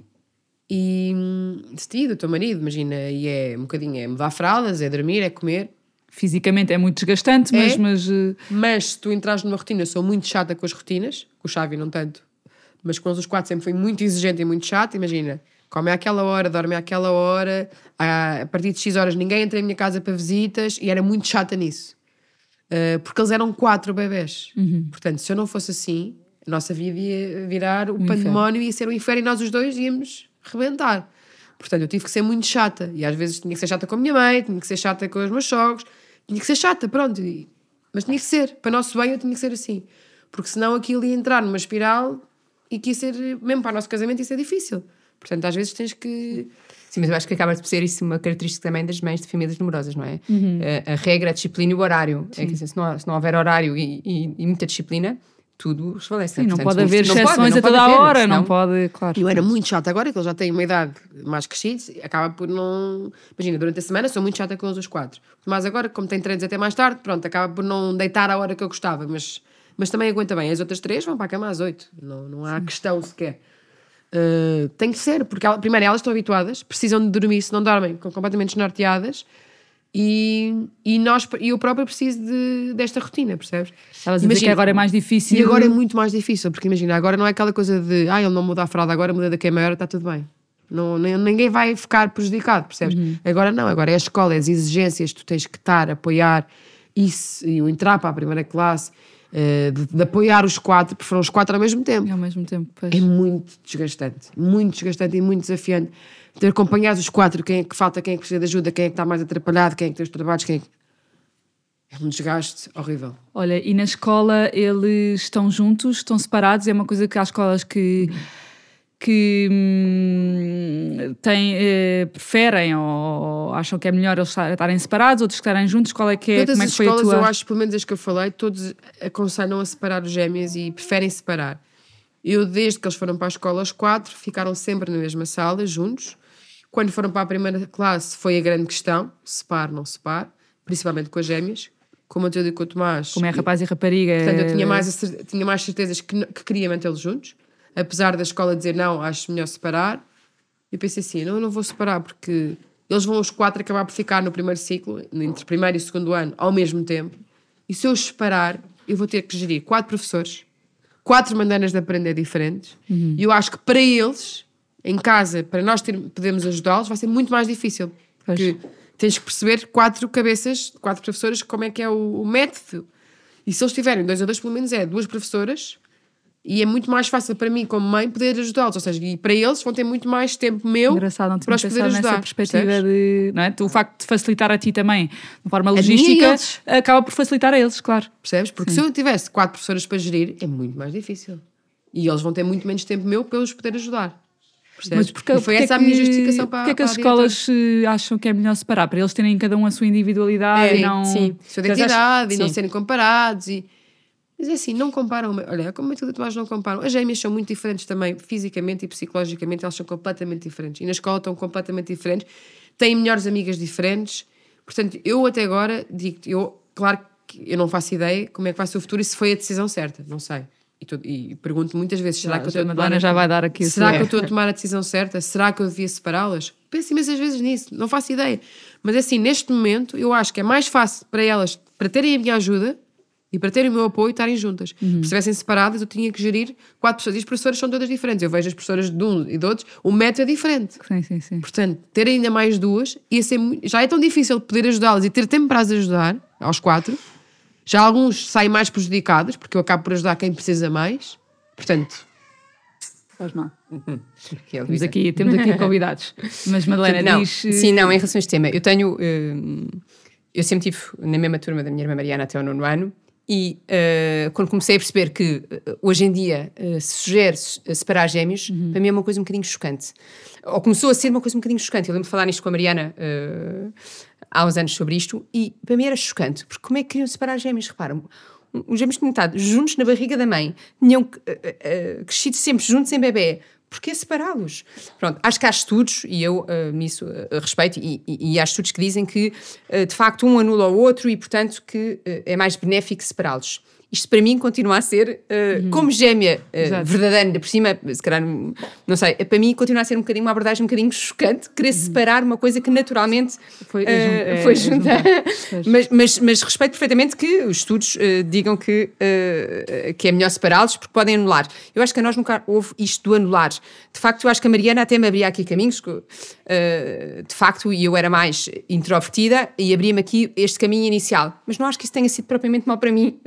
e hum, de ti, do teu marido, imagina, e é um bocadinho, é mudar fraldas, é dormir, é comer. fisicamente é muito desgastante, mas, É? mas eh, Mas se tu entras numa rotina, eu sou muito chata com as rotinas, com o Xavi não tanto, mas com os quatro sempre foi muito exigente e muito chato, imagina, come àquela hora, dorme àquela hora, a a partir de X horas ninguém entra em minha casa para visitas e era muito chata nisso. Uh, porque eles eram quatro bebés. Portanto, se eu não fosse assim, a nossa vida ia virar o pandemónio, ia ser um inferno e nós os dois íamos rebentar. Portanto, eu tive que ser muito chata. E às vezes tinha que ser chata com a minha mãe, tinha que ser chata com os meus sogros, tinha que ser chata, pronto. Mas tinha que ser. Para o nosso bem, eu tinha que ser assim. Porque senão aquilo ia entrar numa espiral e que ia ser, mesmo para o nosso casamento, ia ser difícil. Portanto, às vezes tens que. Sim, mas eu acho que acaba de ser isso uma característica também das mães de famílias numerosas, não é? Uhum. A, a regra, a disciplina e o horário. É que, assim, se, não, se não houver horário e, e- e muita disciplina, tudo resvalece. sim, né? não Portanto, pode haver não pode, exceções não a toda a hora, senão- não pode, claro. Eu era muito chata agora, que eles já têm uma idade mais crescida, acaba por não. Imagina, durante a semana sou muito chata com eles os quatro. Mas agora, como tem treinos até mais tarde, pronto, acaba por não deitar a hora que eu gostava, mas, mas também aguenta bem. As outras três vão para a cama às oito, não, não há questão sequer. Uh, tem que ser, porque primeiro elas estão habituadas, precisam de dormir, se não dormem, ficam completamente desnorteadas. E, e, nós, eu própria preciso de, desta rotina, percebes? Estavas a dizer que agora é mais difícil. E agora é muito mais difícil, porque imagina, agora não é aquela coisa de ah, ele não muda a fralda, agora muda daqui a meia hora, está tudo bem. Não, ninguém vai ficar prejudicado, percebes? Uhum. Agora não, agora é a escola, é as exigências, tu tens que estar, apoiar isso, e o entrar para a primeira classe, eh, de, de apoiar os quatro, porque foram os quatro ao mesmo tempo. E ao mesmo tempo, pois. É muito desgastante, muito desgastante e muito desafiante. Ter acompanhado os quatro, quem é que falta, quem é que precisa de ajuda, quem é que está mais atrapalhado, quem é que tem os trabalhos, quem é que... É um desgaste horrível. Olha, e na escola eles estão juntos, estão separados? É uma coisa que há escolas que, que hum, têm, eh, preferem ou acham que é melhor eles estar- estarem separados, outros estarem juntos. Qual é que é? Todas como é as que foi a escolas, tua? eu acho, pelo menos as que eu falei, todos aconselham a separar os gêmeos e preferem separar. Eu, desde que eles foram para a escola, os quatro ficaram sempre na mesma sala, juntos. Quando foram para a primeira classe, foi a grande questão: separ, não separ, principalmente com as gêmeas. Como eu te digo com o Tomás. Como é rapaz e rapariga? Portanto, eu tinha mais, a cer- tinha mais certezas que, que queria mantê-los juntos, apesar da escola dizer não, acho melhor separar. Eu pensei assim: não, não vou separar, porque eles vão os quatro acabar por ficar no primeiro ciclo, entre primeiro e segundo ano, ao mesmo tempo. E se eu os separar, eu vou ter que gerir quatro professores, quatro maneiras de aprender diferentes. Uhum. E eu acho que para eles, em casa, para nós ter, podermos ajudá-los, vai ser muito mais difícil. Pois. Porque tens que perceber quatro cabeças, quatro professores, como é que é o, o método. E se eles tiverem dois a dois, pelo menos é duas professoras, e é muito mais fácil para mim, como mãe, poder ajudá-los. Ou seja, e para eles vão ter muito mais tempo meu Engraçado, não para os poder pensado nessa ajudar. perspectiva percebes? de. Não é? O facto de facilitar a ti também, de forma logística, acaba por facilitar a eles, claro. Percebes? Porque se eu tivesse quatro professoras para gerir, é muito mais difícil. E eles vão ter muito menos tempo meu para eu os poder ajudar. Percebes? Mas porque, e foi porque essa é a minha que- justificação para, Porque é que as escolas eh, acham que é melhor separar? Para eles terem cada um a sua individualidade É, e não. sim. Sua acham- identidade e não sim. serem comparados. E... Mas é assim, não comparam. Olha, como Matilda e Tomás não comparam. As gêmeas são muito diferentes também, fisicamente e psicologicamente, elas são completamente diferentes. E na escola estão completamente diferentes. Têm melhores amigas diferentes. Portanto, eu até agora digo eu, claro que eu não faço ideia como é que vai ser o futuro e se foi a decisão certa, não sei. E, tô- e pergunto muitas vezes: será que eu a estou a tomar- já vai dar aqui a Será que eu estou a tomar a decisão certa? Será que eu devia separá-las? Penso imensas vezes nisso, não faço ideia. Mas assim, neste momento, eu acho que é mais fácil para elas, para terem a minha ajuda e para terem o meu apoio, estarem juntas. Uhum. Se estivessem separadas, eu tinha que gerir quatro pessoas. E as professoras são todas diferentes. Eu vejo as professoras de um e de outros, o método é diferente. Sim, sim, sim. Portanto, ter ainda mais duas, ia ser, já é tão difícil poder ajudá-las e ter tempo para as ajudar, aos quatro. Já alguns saem mais prejudicados, porque eu acabo por ajudar quem precisa mais. Portanto, Faz mal. É o Temos aqui, temos aqui convidados. Mas Madalena não, diz. eh, Sim, não, em relação a este tema, eu tenho. hum, eu sempre estive na mesma turma da minha irmã Mariana até ao nono ano. E eh, quando comecei a perceber que eh, hoje em dia eh, se sugere se- separar gêmeos, para mim é uma coisa um bocadinho chocante. Ou começou a ser uma coisa um bocadinho chocante. Eu lembro de falar nisto com a Mariana há uns anos sobre isto, e para mim era chocante, porque como é que queriam separar gêmeos? Repara, um- os gêmeos tinham estado juntos na barriga da mãe, tinham crescido sempre juntos em bebê. Porquê separá-los? Pronto, acho que há estudos, e eu eh, nisso eh, respeito, e, e- e há estudos que dizem que eh, de facto um anula o outro e, portanto, que é mais benéfico separá-los. Isto para mim continua a ser, eh, como gêmea Exato. verdadeira, ainda por cima, se calhar, não sei, para mim continua a ser um bocadinho uma abordagem um bocadinho chocante, querer separar uma coisa que naturalmente Foi- eh, é é- foi é junta. Pois. mas, mas, mas respeito perfeitamente que os estudos digam que, que é melhor separá-los porque podem anular. Eu acho que a nós nunca houve isto do anular. De facto, eu acho que a Mariana até me abria aqui caminhos, que, de facto, e eu era mais introvertida e abria-me aqui este caminho inicial. Mas não acho que isso tenha sido propriamente mal para mim.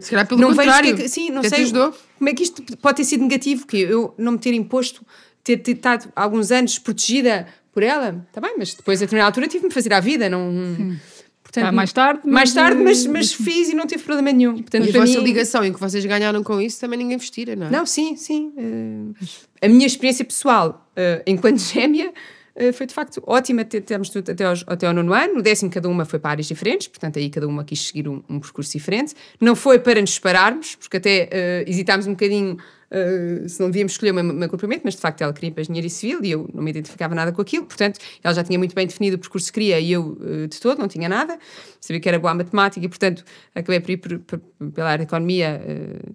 Se calhar pelo não contrário, que é que- sim, não sei ajudou. como é que isto pode ter sido negativo, que eu não me ter imposto, ter, ter estado alguns anos protegida por ela. Está bem, mas depois a determinada altura tive-me fazer à vida, não... Portanto, Ah, mais tarde, mas, mais tarde, mas, mas fiz e não tive problema nenhum. Portanto, E a vossa mim- ligação e o que vocês ganharam com isso também ninguém vos tira, não é? Não, sim, sim. eh, a minha experiência pessoal eh, enquanto gêmea foi de facto ótima. Te- Temos tudo até, aos, até ao nono ano. No décimo, cada uma foi para áreas diferentes, portanto, aí cada uma quis seguir um, um percurso diferente. Não foi para nos separarmos, porque até eh, hesitámos um bocadinho eh, se não devíamos escolher uma, uma agrupamento, mas de facto ela queria para engenharia civil e eu não me identificava nada com aquilo. Portanto, ela já tinha muito bem definido o percurso que queria e eu eh, de todo não tinha nada. Sabia que era boa a matemática e, portanto, acabei por ir por- por- pela área de economia. eh, Uh,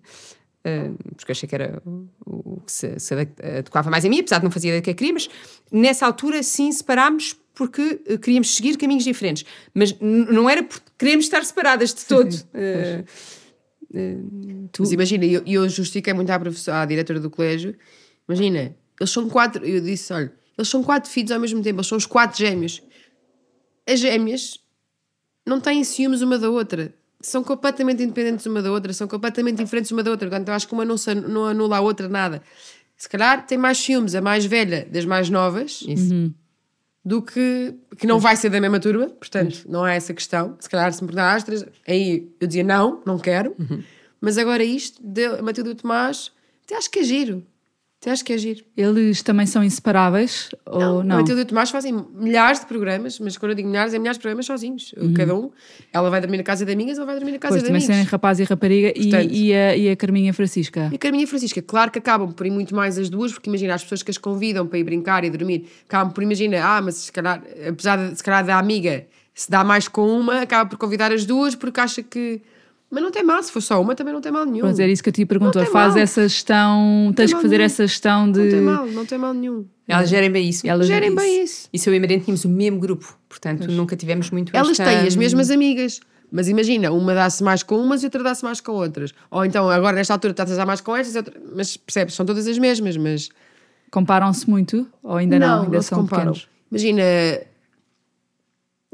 porque achei que era o, o que se, se ade- adequava mais a mim, apesar de não fazer ideia do que que queria, mas nessa altura sim separámos porque uh, queríamos seguir caminhos diferentes, mas não era por queremos estar separadas de todo. Uh, Mas imagina, eu, eu justifiquei muito à professora, à diretora do colégio. Imagina, eles são quatro. Eu disse: olha, eles são quatro filhos ao mesmo tempo, eles são os quatro gêmeos. As gêmeas não têm ciúmes uma da outra. São completamente independentes uma da outra, são completamente diferentes uma da outra. Portanto, eu acho que uma não, não anula a outra nada. Se calhar tem mais ciúmes a mais velha das mais novas Isso. do que que não vai ser da mesma turma, portanto, não é essa questão. Se calhar se me perguntar às três, aí eu dizia não, não quero. Mas agora isto, de a Matilde e o Tomás, até acho que é giro. Até acho que é giro. Eles também são inseparáveis? ou A não? Matilde e o Tomás fazem milhares de programas, mas quando eu digo milhares, é milhares de programas sozinhos. Cada um, ela vai dormir na casa de amigas, ele vai dormir na casa Pois, de também amigos. serem rapaz e rapariga e, Portanto- e, a, e a Carminha Francisca. E a Carminha e Francisca, claro que acabam por ir muito mais as duas, porque imagina, as pessoas que as convidam para ir brincar e dormir, acabam por imaginar, ah, mas se calhar, apesar de, se calhar da amiga se dá mais com uma, acaba por convidar as duas porque acha que. Mas não tem mal, se for só uma, também não tem mal nenhum. Mas era isso que eu te pergunto. Não tem Faz mal. essa gestão, tens que fazer nenhum. essa gestão de. Não tem mal, não tem mal nenhum. Elas gerem bem isso. Elas Gerem bem isso. E eu e a Mariana tínhamos o mesmo grupo, portanto nunca tivemos muito Elas esta- têm as mesmas amigas. Mas imagina, uma dá-se mais com umas e outra dá-se mais com outras. Ou então, agora nesta altura, estás a dar mais com estas, e outra... mas percebes, são todas as mesmas, mas Comparam-se muito? Ou ainda não? ainda se são comparam. pequenos? Imagina,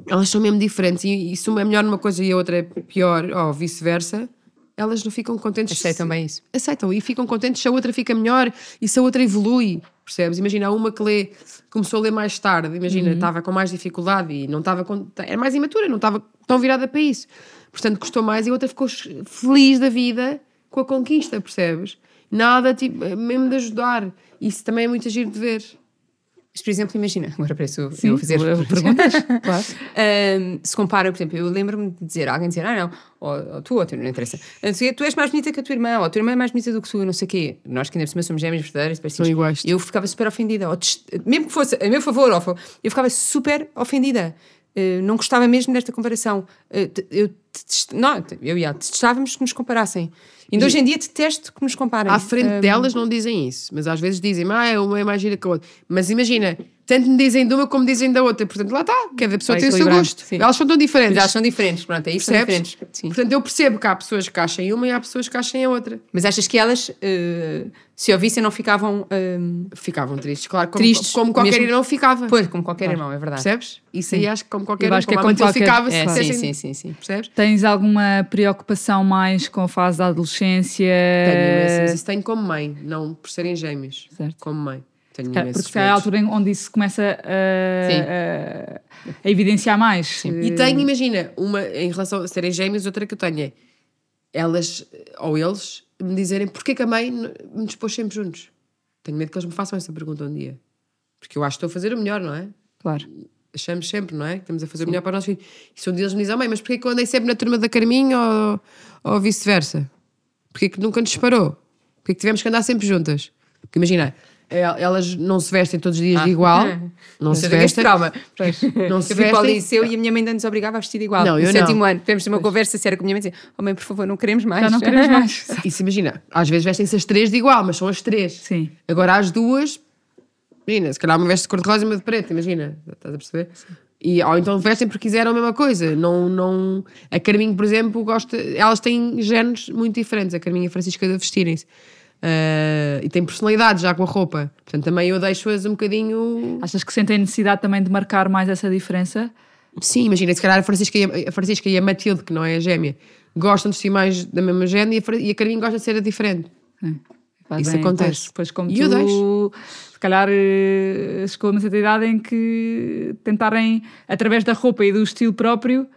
elas são mesmo diferentes e, e se uma é melhor numa coisa e a outra é pior, ou vice-versa, elas não ficam contentes. Aceitam bem isso. Aceitam e ficam contentes se a outra fica melhor e se a outra evolui, percebes? Imagina, há uma que lê, começou a ler mais tarde, imagina, estava com mais dificuldade e não estava com, era mais imatura, não estava tão virada para isso. Portanto, custou mais e a outra ficou feliz da vida com a conquista, percebes? Nada, tipo, mesmo de ajudar. Isso também é muito agir de ver. Mas, por exemplo, imagina, agora parece eu, fazer perguntas, claro. Ahm, se compara, por exemplo, eu lembro-me de dizer, alguém dizer, ah não, ou, ou tu ou tu, não interessa, Ah, tu és mais bonita que a tua irmã, ou a tua irmã é mais bonita do que tu, não sei o quê. Nós que ainda por cima somos gêmeos verdadeiros, parecidos. São iguais. Eu ficava super ofendida, mesmo que fosse a meu favor, eu ficava super ofendida. Ah, não gostava mesmo desta comparação. Te- eu, não, eu e ela detestávamos que nos comparassem. Ainda hoje em dia detesto que nos comparem. À frente Ah, delas não dizem isso, mas às vezes dizem, ah, uma é mais gira que a outra. Mas imagina, tanto me dizem de uma como dizem da outra. Portanto, lá está, cada pessoa Vai tem o seu gosto. sim. Elas são tão diferentes. Mas elas são diferentes, pronto, é isso, são diferentes. Sim. Portanto, eu percebo que há pessoas que achem uma e há pessoas que achem a outra. Mas achas que elas, eh, se ouvissem, não ficavam. eh, Ficavam tristes, claro, como, Tristes, como qualquer mesmo- irmão ficava. pois, como qualquer irmão, é verdade. Percebes? Isso aí acho que como qualquer Eu acho que é como como qualquer- ficava, se É, sim, dissessem- sim, sim, sim. Percebes? Tens alguma preocupação mais com a fase da adolescência? Tenho imenso, mas isso tenho como mãe, não por serem gêmeos. Certo. Como mãe. Tenho Cara, imensos Porque se é a altura em onde isso começa a, a- a evidenciar mais. E tenho, imagina, uma em relação a serem gêmeos, outra que eu tenho é elas ou eles me dizerem porque é que a mãe me dispôs sempre juntos. Tenho medo que eles me façam essa pergunta um dia. Porque eu acho que estou a fazer o melhor, não é? Claro. Achamos sempre, não é? Que estamos a fazer o melhor para os nossos filhos. E se um dia eles me dizem, "Oh, mãe, mas porquê que eu andei sempre na turma da Carminho ou, ou vice-versa? Porquê que nunca nos separou? Porquê que tivemos que andar sempre juntas? Porque imagina, el- elas não se vestem todos os dias de igual, não se eu vestem. trauma. Não eu se fui para o vestem. liceu e a minha mãe ainda nos obrigava a vestir igual. Não, no eu não. sétimo ano. Tivemos uma conversa séria com a minha mãe e dizia: Oh mãe, por favor, não queremos mais. Já não queremos mais. Isso imagina, às vezes vestem-se as três de igual, mas são as três. Sim. Agora as duas, imagina, se calhar uma veste de cor-de-rosa e uma de preto, imagina, estás a perceber? E, ou então vestem porque quiseram a mesma coisa. Não, não... A Carminho, por exemplo, gosta. Elas têm géneros muito diferentes, a Carminho e a Francisca, de vestirem-se. Ah, e têm personalidade já com a roupa. Portanto, também eu deixo-as um bocadinho. Achas que sentem necessidade também de marcar mais essa diferença? Sim, imagina, se calhar a Francisca, e a, a Francisca e a Matilde, que não é a gêmea, gostam de ser mais da mesma género e a, e a Carminho gosta de ser a diferente. Fazem- Isso acontece. Depois, depois como E eu tu, deixo. se calhar, eh, chegou uma certa idade em que tentarem, através da roupa e do estilo próprio,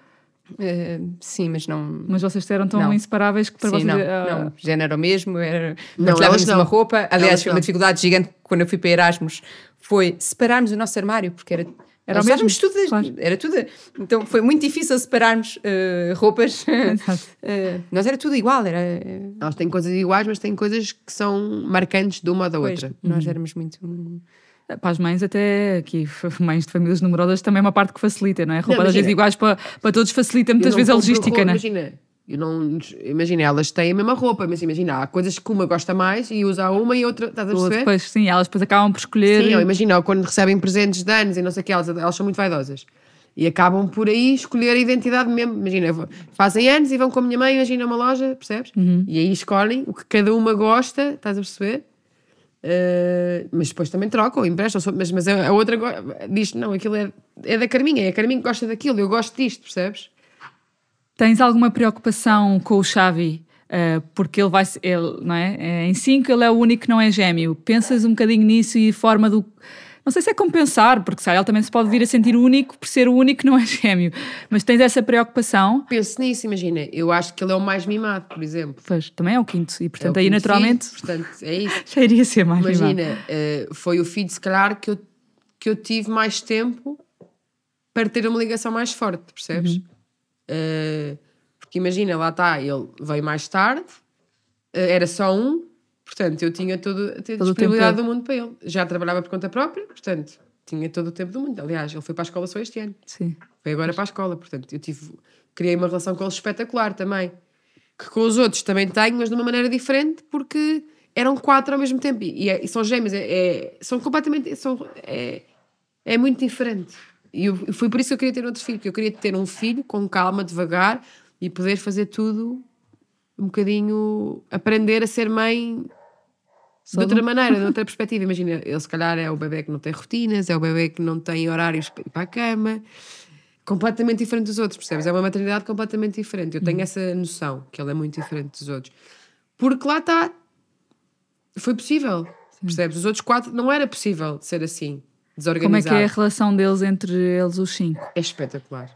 Eh, sim, mas não. mas vocês eram tão Não. inseparáveis que para Sim, vocês... não, ah, não, género mesmo, era, Não, partilhávamos uma roupa. Aliás, foi uma não. dificuldade gigante quando eu fui para Erasmus, foi separarmos o nosso armário, porque era. Era nós o mesmo, tudo, claro. era tudo. Então foi muito difícil separarmos eh, roupas. Eh, nós era tudo igual, era. eh, Elas têm coisas iguais, mas têm coisas que são marcantes de uma ou da pois, outra. nós éramos muito. Para as mães, até aqui, mães de famílias numerosas, também é uma parte que facilita, não é? Roupa Não, às vezes iguais para, para todos facilita muitas vezes a logística, roupa, não é? Imagina, eu não, imagina, elas têm a mesma roupa, mas imagina, há coisas que uma gosta mais e usa uma e outra, estás a perceber? Depois, sim, elas depois acabam por escolher. Sim, ou imagina, quando recebem presentes de anos e não sei o que, elas, elas são muito vaidosas. E acabam por aí escolher a identidade mesmo. Imagina, fazem anos e vão com a minha mãe, imagina uma loja, percebes? Uhum. E aí escolhem o que cada uma gosta, estás a perceber? Uh, mas depois também trocam, emprestam, mas, mas a, outra diz: não, aquilo é, é da Carminha, é a Carminha que gosta daquilo, eu gosto disto, percebes? Tens alguma preocupação com o Xavi? Uh, porque ele vai ser, ele, não é? É, Em 5 ele é o único que não é gêmeo. Pensas um bocadinho nisso e forma do. Não sei se é compensar, porque sabe, ele também se pode vir a sentir único por ser o único que não é gêmeo. Mas tens essa preocupação? Penso nisso, imagina, eu acho que ele é o mais mimado, por exemplo. Pois, também é o quinto. E É portanto o aí naturalmente filho, portanto, é isso. já iria ser mais Imagina, mimado. eh, foi o filho, se calhar, que eu, que eu tive mais tempo para ter uma ligação mais forte, percebes? Uhum. Eh, porque imagina, lá está, ele veio mais tarde, eh, era só um, portanto, eu tinha todo, a Todo disponibilidade do mundo para ele. Já trabalhava por conta própria, portanto, tinha todo o tempo do mundo. Aliás, ele foi para a escola só este ano. Sim. Foi agora para a escola, portanto, eu tive, criei uma relação com eles espetacular também. Que com os outros também tenho, mas de uma maneira diferente, porque eram quatro ao mesmo tempo e, é- e são gêmeos, é, é- são completamente. São, é, é muito diferente. E eu, foi por isso que eu queria ter outro filho, porque eu queria ter um filho com calma, devagar e poder fazer tudo um bocadinho. aprender a ser mãe de outra maneira, de outra perspectiva. Imagina, ele se calhar é o bebê que não tem rotinas, é o bebê que não tem horários para ir para a cama. completamente diferente dos outros, percebes? É uma maternidade completamente diferente. Eu tenho essa noção que ele é muito diferente dos outros. Porque lá está, foi possível, percebes? Os outros quatro não era possível ser assim, Como é que é a relação deles entre eles os cinco? É espetacular.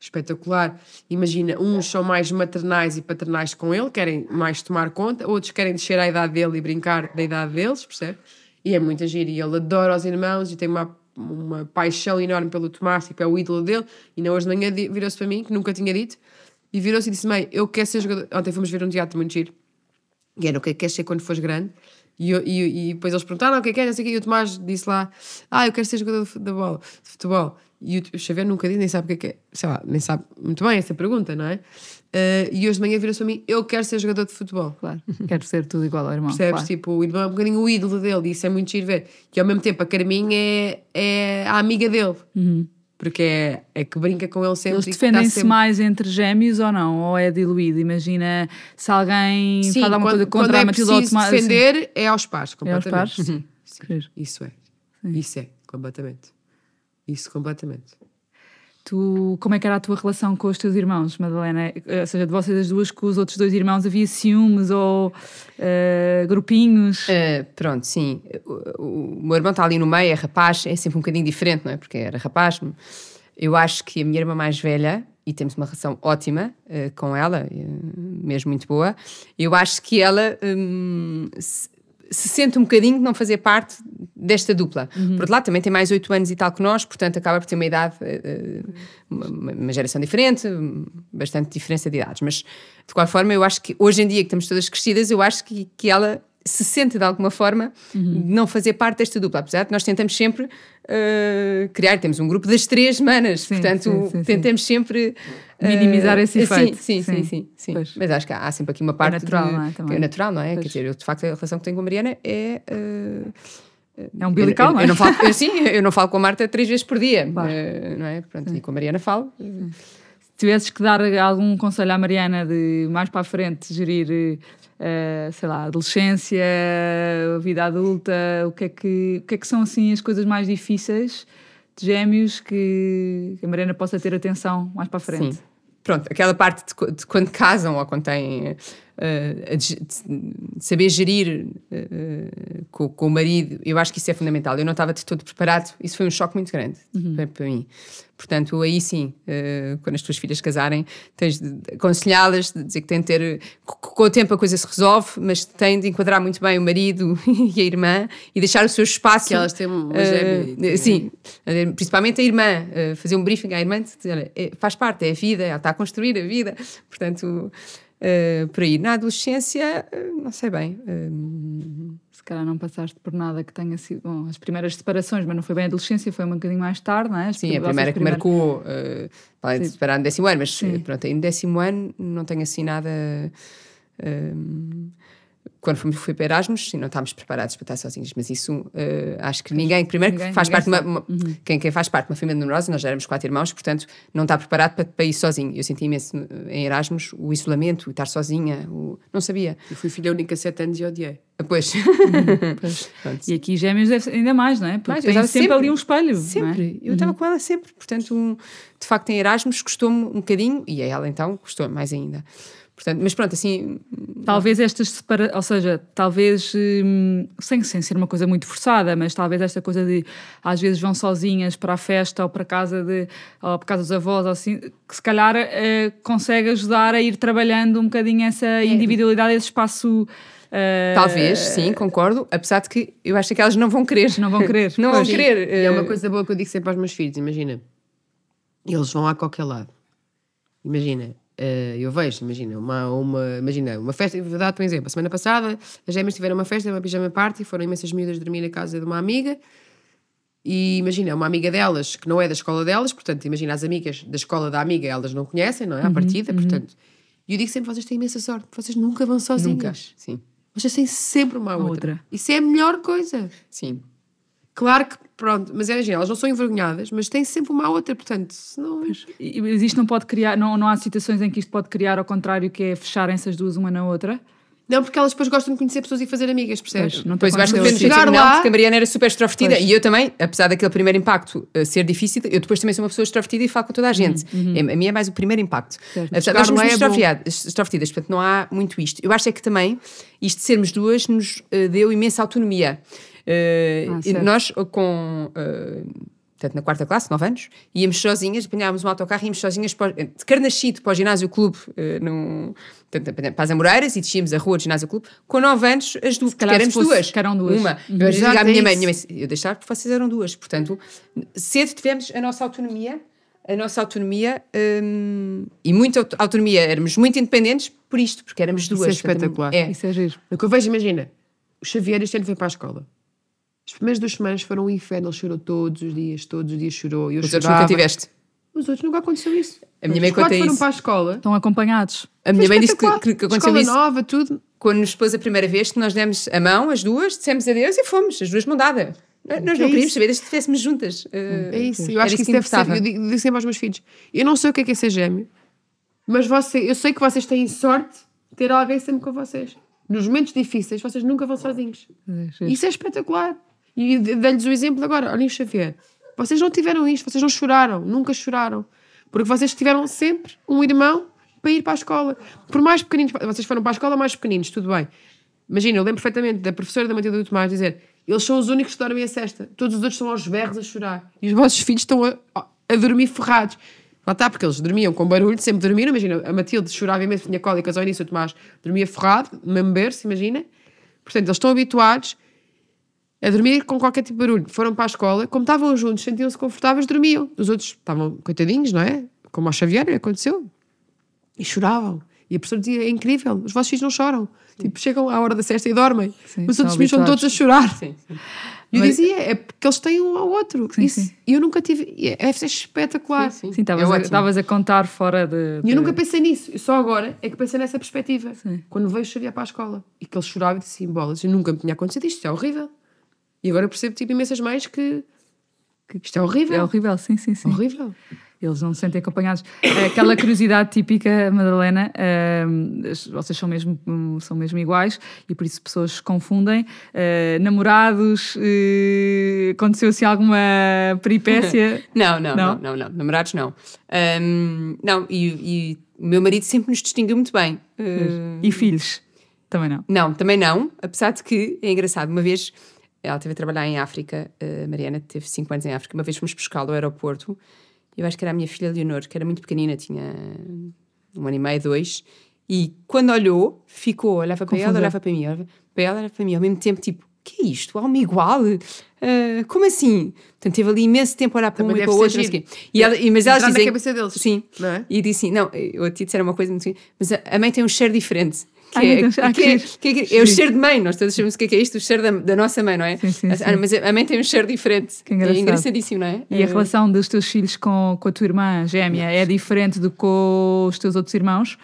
Espetacular. Imagina, uns são mais maternais e paternais com ele, querem mais tomar conta, outros querem descer à idade dele e brincar da idade deles, percebe? E é muito agir. E ele adora os irmãos e tem uma, uma paixão enorme pelo Tomás, tipo, é o ídolo dele. E na hoje de manhã virou-se para mim, que nunca tinha dito, e virou-se e disse: Mãe, eu quero ser jogador. Ontem fomos ver um teatro muito giro. E era o que é que queres ser quando fores grande? E, eu- e, e depois eles perguntaram o que é que é, não sei o quê, e o Tomás disse lá: Ah, eu quero ser jogador de futebol. De futebol. E o, Xavier nunca disse, nem sabe o que é que é, sei lá, nem sabe muito bem essa pergunta, não é? Eh, e hoje de manhã virou-se a mim: Eu quero ser jogador de futebol. Claro, quero ser tudo igual ao irmão. Percebes? claro. Tipo, o irmão é um bocadinho o ídolo dele, e isso é muito giro ver. E ao mesmo tempo a Carminha é, é a amiga dele, porque é, é que brinca com ele sempre. Eles defendem-se sempre- mais entre gêmeos ou não? Ou é diluído? Imagina se alguém Sim, faz alguma quando, coisa contra quando a é Matilde ou o preciso Tomás. assim. defender, é aos pares, É aos completamente. pares? Sim, Querido. Isso é. Isso é, completamente. Isso completamente. Tu, como é que era a tua relação com os teus irmãos, Madalena? Eh, Ou seja, de vocês as duas com os outros dois irmãos, havia ciúmes ou eh, grupinhos? Uh, pronto, sim. O, o- meu irmão está ali no meio, é rapaz, é sempre um bocadinho diferente, não é? Porque era rapaz. Eu acho que a minha irmã mais velha, e temos uma relação ótima uh, com ela, uh, mesmo muito boa, eu acho que ela hum, se sente um bocadinho de não fazer parte desta dupla. Por outro lado, também tem mais oito anos e tal que nós, portanto acaba por ter uma idade, uh, uma, uma geração diferente, bastante diferença de idades. Mas, de qualquer forma, eu acho que hoje em dia que estamos todas crescidas, eu acho que, que ela se sente de alguma forma de não fazer parte desta dupla, apesar de nós tentamos sempre uh, criar, temos um grupo das três manas, Sim, portanto sim, sim, tentamos sempre uh, Minimizar esse efeito. Sim, sim, Sim. sim. Mas acho que há, há sempre aqui uma parte natural, de- não é, também. é natural, não é? Pois. Quer dizer, eu de facto a relação que tenho com a Mariana é uh, É umbilical, eu, não é? eu não falo, eu, sim, eu não falo com a Marta três vezes por dia, Claro. não é? Pronto, e com a Mariana falo. Se tivesses que dar algum conselho à Mariana de mais para a frente gerir, eh, sei lá, adolescência, vida adulta, o que, é que, o que é que são assim as coisas mais difíceis de gêmeos que a Mariana possa ter atenção mais para a frente? Sim. Pronto, aquela parte de, de quando casam ou quando têm eh, saber gerir eh, com, com o marido, eu acho que isso é fundamental. Eu não estava de todo preparado, isso foi um choque muito grande para, para mim. Portanto, aí sim, eh, quando as tuas filhas casarem, tens de aconselhá-las, de dizer que têm de ter. co- Com o tempo a coisa se resolve, mas têm de enquadrar muito bem o marido e a irmã e deixar o seu espaço. Que elas têm uma gêmea. Sim, principalmente a irmã, fazer um briefing à irmã, dizer, é- faz parte, é a vida, ela está a construir a vida, portanto, eh, por aí. Na adolescência, eh, não sei bem. eh, Se calhar não passaste por nada que tenha sido. Bom, as primeiras separações, mas não foi bem a adolescência, foi um bocadinho mais tarde, não é? As sim, a primeira que primeiras- marcou, eh, para de separar no décimo ano, mas Sim. pronto, aí no décimo ano não tenho assim nada. Quando fui, fui para Erasmus, sim, não estávamos preparados para estar sozinhos, mas isso eh, acho que ninguém, primeiro ninguém- que faz parte uma, uma- quem, quem faz parte de uma família numerosa, nós já éramos quatro irmãos, portanto não está preparado para, para ir sozinho. Eu senti imenso eh, em Erasmus o isolamento, o estar sozinha, o, não sabia. Eu fui filha única sete anos e odiei. Depois, Pois. Pronto. E aqui gêmeos deve ainda mais, não é? Porque Mais, tem sempre, sempre- ali um espelho. é? Sempre. Eu estava com ela sempre. Portanto, um- de facto, em Erasmus custou-me um bocadinho, e a ela então custou mais ainda. Portanto, mas pronto, assim, Talvez estas separa... ou seja, talvez hum, sem, sem ser uma coisa muito forçada, mas talvez esta coisa de às vezes vão sozinhas para a festa ou para casa de ou para casa dos avós ou assim, que se calhar eh, consegue ajudar a ir trabalhando um bocadinho essa individualidade, esse espaço. eh, talvez, sim, concordo. Apesar de que eu acho que elas não vão querer. Não vão querer. não vão querer. E é uma eh, coisa boa que eu digo sempre aos meus filhos, imagina. Eles vão a qualquer lado. Imagina, eh, eu vejo, imagina, uma, uma, imagina, uma festa, vou dar-te um exemplo. A semana passada, as gêmeas tiveram uma festa, uma pijama party, foram imensas miúdas dormir na casa de uma amiga. E imagina, uma amiga delas que não é da escola delas, portanto, imagina, as amigas da escola da amiga, elas não conhecem, não é? À partida, portanto. E eu digo sempre: vocês têm imensa sorte, vocês nunca vão sozinhas. Nunca. Sim, Vocês têm sempre uma outra. outra. Isso é a melhor coisa. sim. Claro que, pronto, mas imagina, elas não são envergonhadas, mas têm sempre uma outra, portanto, se não. E- Mas isto não pode criar, não, não há situações em que isto pode criar ao contrário, que é fecharem-se as duas uma na outra. Não, porque elas depois gostam de conhecer pessoas e fazer amigas, percebes? Pois, não Pois eu acho que. Chegar lá- porque a Mariana era super extrovertida Pois. e eu também, apesar daquele primeiro impacto uh, ser difícil, eu depois também sou uma pessoa extrovertida e falo com toda a gente. É- a minha é mais o primeiro impacto. Certo. Apesar nós somos é extrovertidas, extrovertidas, portanto não há muito isto. Eu acho é que também isto de sermos duas nos uh, deu imensa autonomia. Uh, Ah, e nós uh, com. uh, Portanto, na quarta classe, 9 anos, íamos sozinhas, apanhávamos um autocarro íamos sozinhas para, de Carnachide para o ginásio clube, eh, no, portanto, para as Amoreiras, e descíamos a rua do ginásio clube. Com 9 anos, as duas, porque éramos duas. duas. Uma. Uhum. Eu digo à é minha mãe, isso. minha mãe, eu deixar porque vocês eram duas. Portanto, cedo tivemos a nossa autonomia, a nossa autonomia hum, e muita auto- autonomia. Éramos muito independentes por isto, porque éramos duas. é Portanto, espetacular. É. Isso é giro. O que eu vejo, imagina, o Xavier este ano foi para a escola. As primeiras duas semanas foram um inferno, ele chorou todos os dias, todos os dias chorou. Eu Os outros chorava. nunca tiveste. Os outros nunca aconteceu isso. A minha mãe Os quatro foram isso. para a escola. Estão acompanhados. A minha mãe disse que, que, que aconteceu escola isso. nova, tudo. quando nos pôs a primeira vez, que nós demos a mão, as duas, dissemos adeus e fomos, as duas mão dada. Nós não é queríamos isso? saber desde que estivéssemos juntas. Uh, É isso. Eu era acho que isso que deve ser. Eu digo, digo sempre aos meus filhos: eu não sei o que é, que é ser gêmeo, mas você, eu sei que vocês têm sorte de ter alguém sempre com vocês. Nos momentos difíceis, vocês nunca vão sozinhos. É giro. Isso é espetacular. E de- dei-lhes o exemplo agora. Olhem, Xavier. Vocês não tiveram isto, vocês não choraram, nunca choraram. Porque vocês tiveram sempre um irmão para ir para a escola. Por mais pequeninos, vocês foram para a escola mais pequeninos, tudo bem. Imagina, eu lembro perfeitamente da professora da Matilda do Tomás dizer: eles são os únicos que dormem a cesta, todos os outros estão aos berros a chorar. E os vossos filhos estão a, a dormir ferrados. Lá está, porque eles dormiam com barulho, sempre dormiram. Imagina, a Matilde chorava imenso, tinha cólicas ao início, o Tomás dormia ferrado, mesmo berço, imagina. Portanto, eles estão habituados a dormir com qualquer tipo de barulho. Foram para a escola, como estavam juntos, sentiam-se confortáveis, dormiam. Os outros estavam coitadinhos, não é? Como ao Xavier lhe aconteceu. E choravam. E a professora dizia: é incrível, os vossos filhos não choram. Tipo, chegam à hora da sesta e dormem. Sim, os são outros estão todos a chorar. Sim, sim. E eu Mas- dizia: é porque eles têm um ao outro. Sim, Isso- sim. E eu nunca tive. é- ser espetacular. Sim, sim. Sim, estavas É a, a contar fora de. E eu nunca pensei nisso. Eu só agora é que pensei nessa perspectiva. Sim. Quando veio o Xavier para a escola e que ele chorava e disse assim: bolas, eu nunca me tinha acontecido isto, isto é horrível. E agora eu percebo, tipo, imensas mães que, que isto é horrível. É horrível, sim, sim, sim. Horrível. Eles não se sentem acompanhados. Aquela curiosidade típica, Madalena, hum, vocês são mesmo, são mesmo iguais e por isso pessoas se confundem. Uh, namorados, uh, aconteceu assim alguma peripécia? Não, não, Não? não, não, não. Namorados não. Ahm, não, e, o meu marido sempre nos distinguiu muito bem. Uh, e filhos? Também não. Não, também não, apesar de que é engraçado. Uma vez ela esteve a trabalhar em África, a Mariana teve 5 anos em África, uma vez fomos buscá-la ao aeroporto, eu acho que era a minha filha Leonor, que era muito pequenina, tinha um ano e meio, dois, e quando olhou, ficou, olhava para ela, olhava para mim, olhava para ela, olhava para mim, ao mesmo tempo, tipo, o que é isto? Há uma igual? Ah, como assim? Portanto, teve ali imenso tempo a olhar para Também um e para o outro, quê. E ela, e, mas elas Entrar na dizem... cabeça deles, Sim. não é? E disse assim, não, eu te disseram uma coisa, muito assim, mas a, a mãe tem um cheiro diferente. Que, Ai, é, Deus, ah, que, que é, giro. que é- que é o cheiro de mãe, nós todos sabemos o que é, que é isto, o cheiro da, da nossa mãe, não é? Sim, sim, Ah, sim. mas a mãe tem um cheiro diferente. Que engraçado. É engraçadíssimo, não é? E a relação dos teus filhos com, com a tua irmã gêmea é diferente do que com os teus outros irmãos?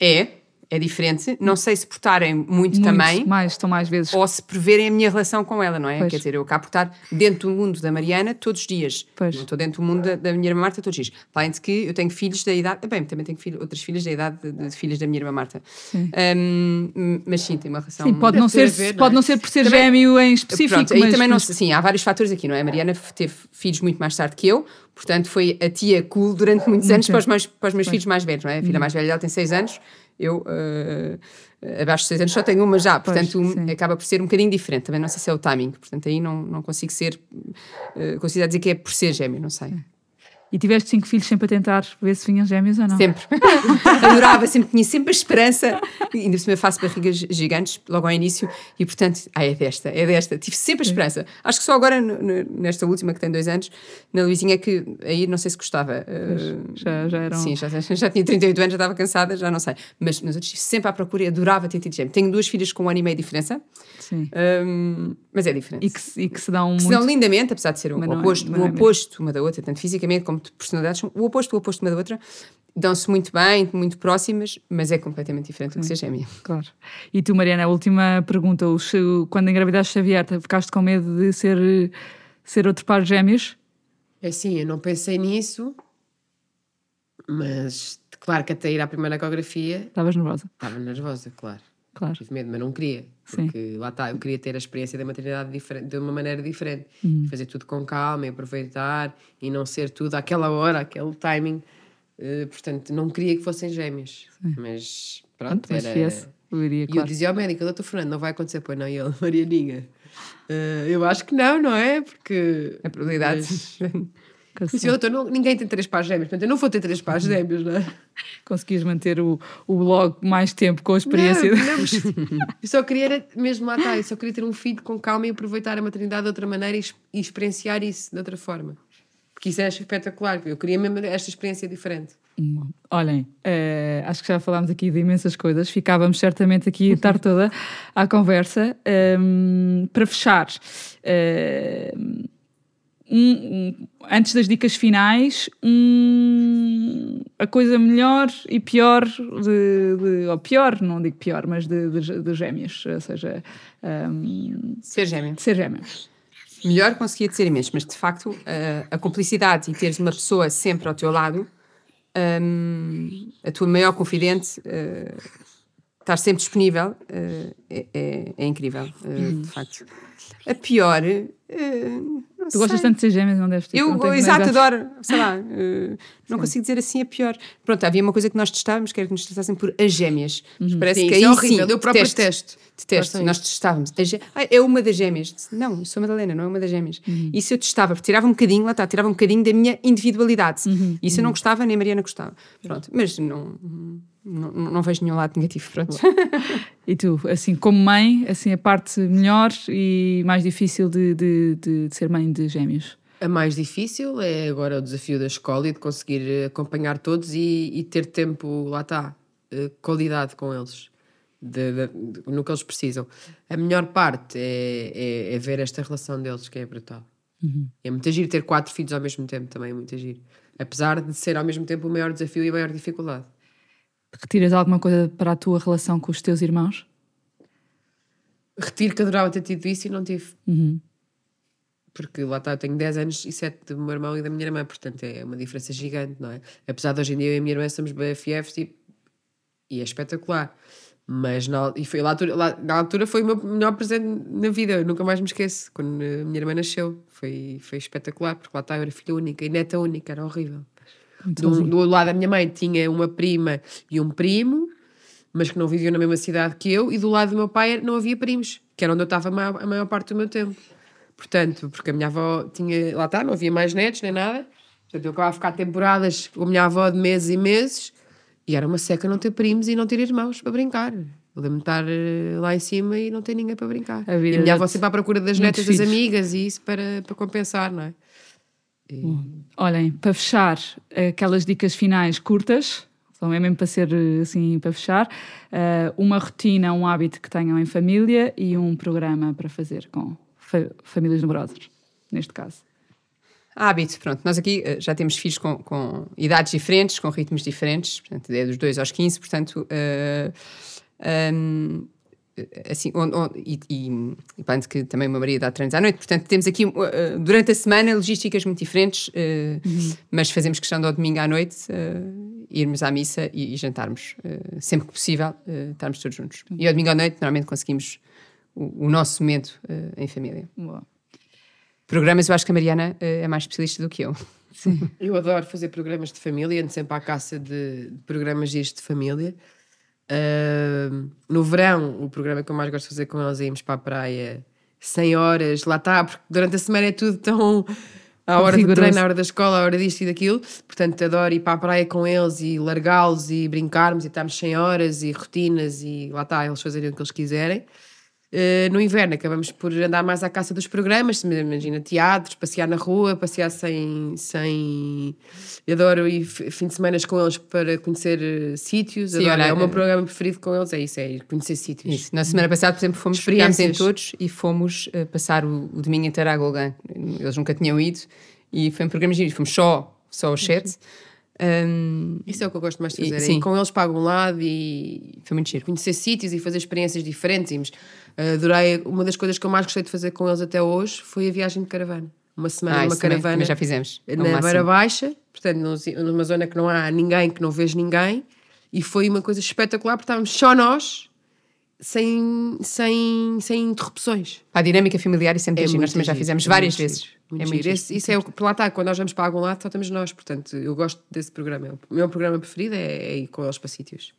É, é diferente. Não sei se portarem muito, Muito também. mais, estão mais vezes. Ou se preverem a minha relação com ela, não é? Pois. Quer dizer, eu acabo por estar dentro do mundo da Mariana todos os dias. Pois. Não estou dentro do mundo da, da minha irmã Marta todos os dias. Além de que eu tenho filhos da idade. Bem, também tenho filho, outras filhas da idade de, de filhas da minha irmã Marta. Hum, mas sim, tem uma relação. Sim, pode não, ser, ver, não pode não ser por ser Também- gêmeo em específico, Pronto, aí mas, também não mas- se- sim, há vários fatores aqui, não é? A Mariana teve filhos muito mais tarde que eu, portanto foi a tia cool durante muitos anos para os meus, para os meus filhos mais velhos, não é? A Uhum. filha mais velha dela tem 6 anos, eu eh, abaixo de 6 anos só tenho uma já, Pois, portanto sim. acaba por ser um bocadinho diferente, também não sei se é o timing, portanto aí não, não consigo ser, uh, consigo dizer que é por ser gêmeo, não sei. E tiveste cinco filhos sempre a tentar ver se vinham gêmeos ou não? Sempre. Adorava, sempre tinha sempre a esperança. E ainda por cima faço barrigas gigantes logo ao início e, portanto, ah, é desta, é desta. Tive sempre a esperança. Acho que só agora, nesta última que tem dois anos, na Luizinha, que aí não sei se gostava. Uh, já- já eram- Sim, já, já tinha 38 anos, já estava cansada, já não sei. Mas nos outros, sempre à procura e adorava ter tido gêmeo. Tenho duas filhas com um ano e meio de diferença, Sim. um, mas é diferente. E que, se- e que se dão Que se muito. dão lindamente, apesar de ser o é- oposto, o é mesmo. oposto uma da outra, tanto fisicamente como de personalidades, são o oposto, o oposto uma da outra, dão-se muito bem, muito próximas, mas é completamente diferente do que ser gêmea. Claro. E tu, Mariana, a última pergunta. Quando engravidaste Xavier, ficaste com medo de ser, ser outro par de gêmeos? É assim, eu não pensei nisso. Mas, claro que até ir à primeira ecografia Estavas nervosa, estava nervosa, claro. Claro. Tive medo, mas não queria. Sim. Porque lá está, eu queria ter a experiência da maternidade de uma maneira diferente. Uhum. Fazer tudo com calma e aproveitar e não ser tudo àquela hora, aquele timing. Eh, portanto, não queria que fossem gêmeos. Mas pronto, Pronto, mas era... eu iria, E eu claro. dizia ao médico, doutor Fernando, não vai acontecer, pois não, e ele, Marianinha. eh, eu acho que não, não é? Porque. A probabilidade. Mas- Eu disse, doutor, não- ninguém tem três pares gêmeos, portanto eu não vou ter três Uhum. pares gêmeos, não é? Conseguias manter o, o blog mais tempo com a experiência. Não, não, eu só queria, era- mesmo lá está, eu só queria ter um filho com calma e aproveitar a maternidade de outra maneira e, e experienciar isso de outra forma. Porque isso é espetacular, eu queria mesmo esta experiência diferente. Hum, Olhem, eh, acho que já falámos aqui de imensas coisas, ficávamos certamente aqui a tarde toda à conversa. Hum, para fechar, hum, um- um- antes das dicas finais, um- a coisa melhor e pior de, de- ou pior, não digo pior, mas de, de, de gêmeos, ou seja, hum, Ser gêmeo. ser gêmeos. Melhor conseguia ser imenso, mas de facto a, a cumplicidade e teres uma pessoa sempre ao teu lado, a tua maior confidente, uh, estar sempre disponível, uh, é, é- é incrível, uh, de facto. A pior. uh, não Tu gostas sei. tanto de ser gêmeos, não deves ter Eu, não exato, adoro, sei lá, uh, não consigo dizer assim a pior. Pronto, havia uma coisa que nós testávamos, que era que nos testassem por as gêmeas. Mas parece Sim, que isso aí é horrível, sim, eu próprio detesto, testo. Detesto, nós testávamos. Ah, é uma das gêmeas. Não, eu sou Madalena, não é uma das gêmeas. Isso eu testava, porque tirava um bocadinho, lá está, tirava um bocadinho da minha individualidade. Isso eu não gostava, nem a Mariana gostava. Pronto, mas não, não, não vejo nenhum lado negativo, pronto. E tu, assim, como mãe, assim, a parte melhor e mais difícil de, de, de- de ser mãe de gêmeos? A mais difícil é agora o desafio da escola e de conseguir eh, acompanhar todos e, e ter tempo, lá está, eh, qualidade com eles, de- de- de- no que eles precisam. A melhor parte é, é- é ver esta relação deles, que é brutal. É muito giro ter quatro filhos ao mesmo tempo, também é muito giro. Apesar de ser ao mesmo tempo o maior desafio e a maior dificuldade. Retiras alguma coisa para a tua relação com os teus irmãos? Retiro que adorava ter tido isso e não tive. Uhum. Porque lá está, eu tenho 10 anos e 7 do meu irmão e da minha irmã, portanto é uma diferença gigante, não é? Apesar de hoje em dia eu e a minha irmã somos BFFs e, e é espetacular. Mas na, e foi, lá, altura- lá- na altura foi o meu melhor presente na vida, eu nunca mais me esqueço. Quando a minha irmã nasceu, foi, foi espetacular, porque lá está, eu era filha única e neta única, era horrível. Do, do lado da minha mãe tinha uma prima e um primo, mas que não viviam na mesma cidade que eu, e do lado do meu pai não havia primos, que era onde eu estava a maior, a maior parte do meu tempo. Portanto, porque a minha avó tinha, lá está, não havia mais netos nem nada, portanto eu acabava a ficar temporadas com a minha avó de meses e meses, e era uma seca não ter primos e não ter irmãos para brincar. Eu lembro-me estar eh, lá em cima e não ter ninguém para brincar. A vida e a minha avó sempre à procura das netas das amigas e isso para, para compensar, não é? Olhem, para fechar, aquelas dicas finais curtas, são é mesmo para ser assim, para fechar, eh, uma rotina, um hábito que tenham em família e um programa para fazer com fa- famílias numerosas, neste caso. Hábito, pronto, nós aqui eh, já temos filhos com, com idades diferentes, com ritmos diferentes, portanto, é dos 2 aos 15, portanto, eh, hum, assim, onde- onde- e, e, e pronto, que também o meu marido dá treinos à noite, portanto, temos aqui eh, durante a semana logísticas muito diferentes, eh, mas fazemos questão de ao domingo à noite eh, irmos à missa e, e jantarmos, eh, sempre que possível, eh, estarmos todos juntos. E ao domingo à noite, normalmente conseguimos o, o nosso momento eh, em família. Boa. Programas, eu acho que a Mariana eh, é mais especialista do que eu. Eu adoro fazer programas de família, ando sempre à caça de, de programas de família. No verão, o programa que eu mais gosto de fazer com eles é irmos para a praia 100 horas, lá está, porque durante a semana é tudo tão. À hora do treino, à hora da escola, à hora disto e daquilo. Portanto, adoro ir para a praia com eles e largá-los e brincarmos e estarmos 100 horas e rotinas e lá está, eles fazerem o que eles quiserem. Uh, no inverno acabamos por andar mais à caça dos programas, imagina teatros, passear na rua, passear sem. sem... Eu adoro ir fim de semana com eles para conhecer uh, sítios. Sim, adoro, olha, é o meu eh, programa preferido com eles, é isso, é ir conhecer sítios. Isso. Na semana passada, por exemplo, fomos pegámos em Experiências. todos e fomos eh, passar o, o domingo inteiro à Golgan. Eles nunca tinham ido e foi um programa giro. Fomos só, só os sete. Um, Isso é o que eu gosto mais de E- fazer. é sim. ir com eles para algum lado e foi muito giro. conhecer sítios e fazer experiências diferentes. Uh, adorei, uma das coisas que eu mais gostei de fazer com eles até hoje foi a viagem de caravana. uma semana Ah, numa caravana também já fizemos. na. Beira Baixa, portanto, numa zona que não há ninguém, que não vejo ninguém, e foi uma coisa espetacular porque estávamos só nós, sem, sem, sem interrupções. A dinâmica familiar e sempre é, É giro. Nós também já fizemos é várias vezes. giro, muito é giro. muito. Esse- isso é o que lá está, quando nós vamos para algum lado, só estamos nós. Portanto, eu gosto desse programa. O meu programa preferido é, é ir com eles para sítios.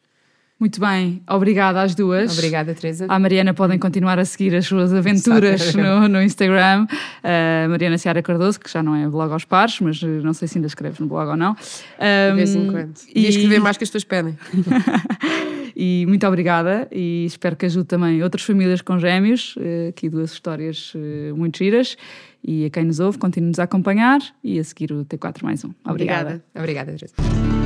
Muito bem, obrigada às duas. Obrigada, Teresa. À Mariana podem continuar a seguir as suas aventuras no, no Instagram. A Mariana Seara Cardoso, que já não é blog aos pares, mas não sei se ainda escreves no blog ou não. De vez em quando. E escrever mais que as pessoas pedem. E muito obrigada e espero que ajude também outras famílias com gêmeos. eh, Aqui duas histórias eh, muito giras. E a quem nos ouve, continue-nos a acompanhar e a seguir o T4 mais um. Obrigada. Obrigada. Obrigada, Teresa.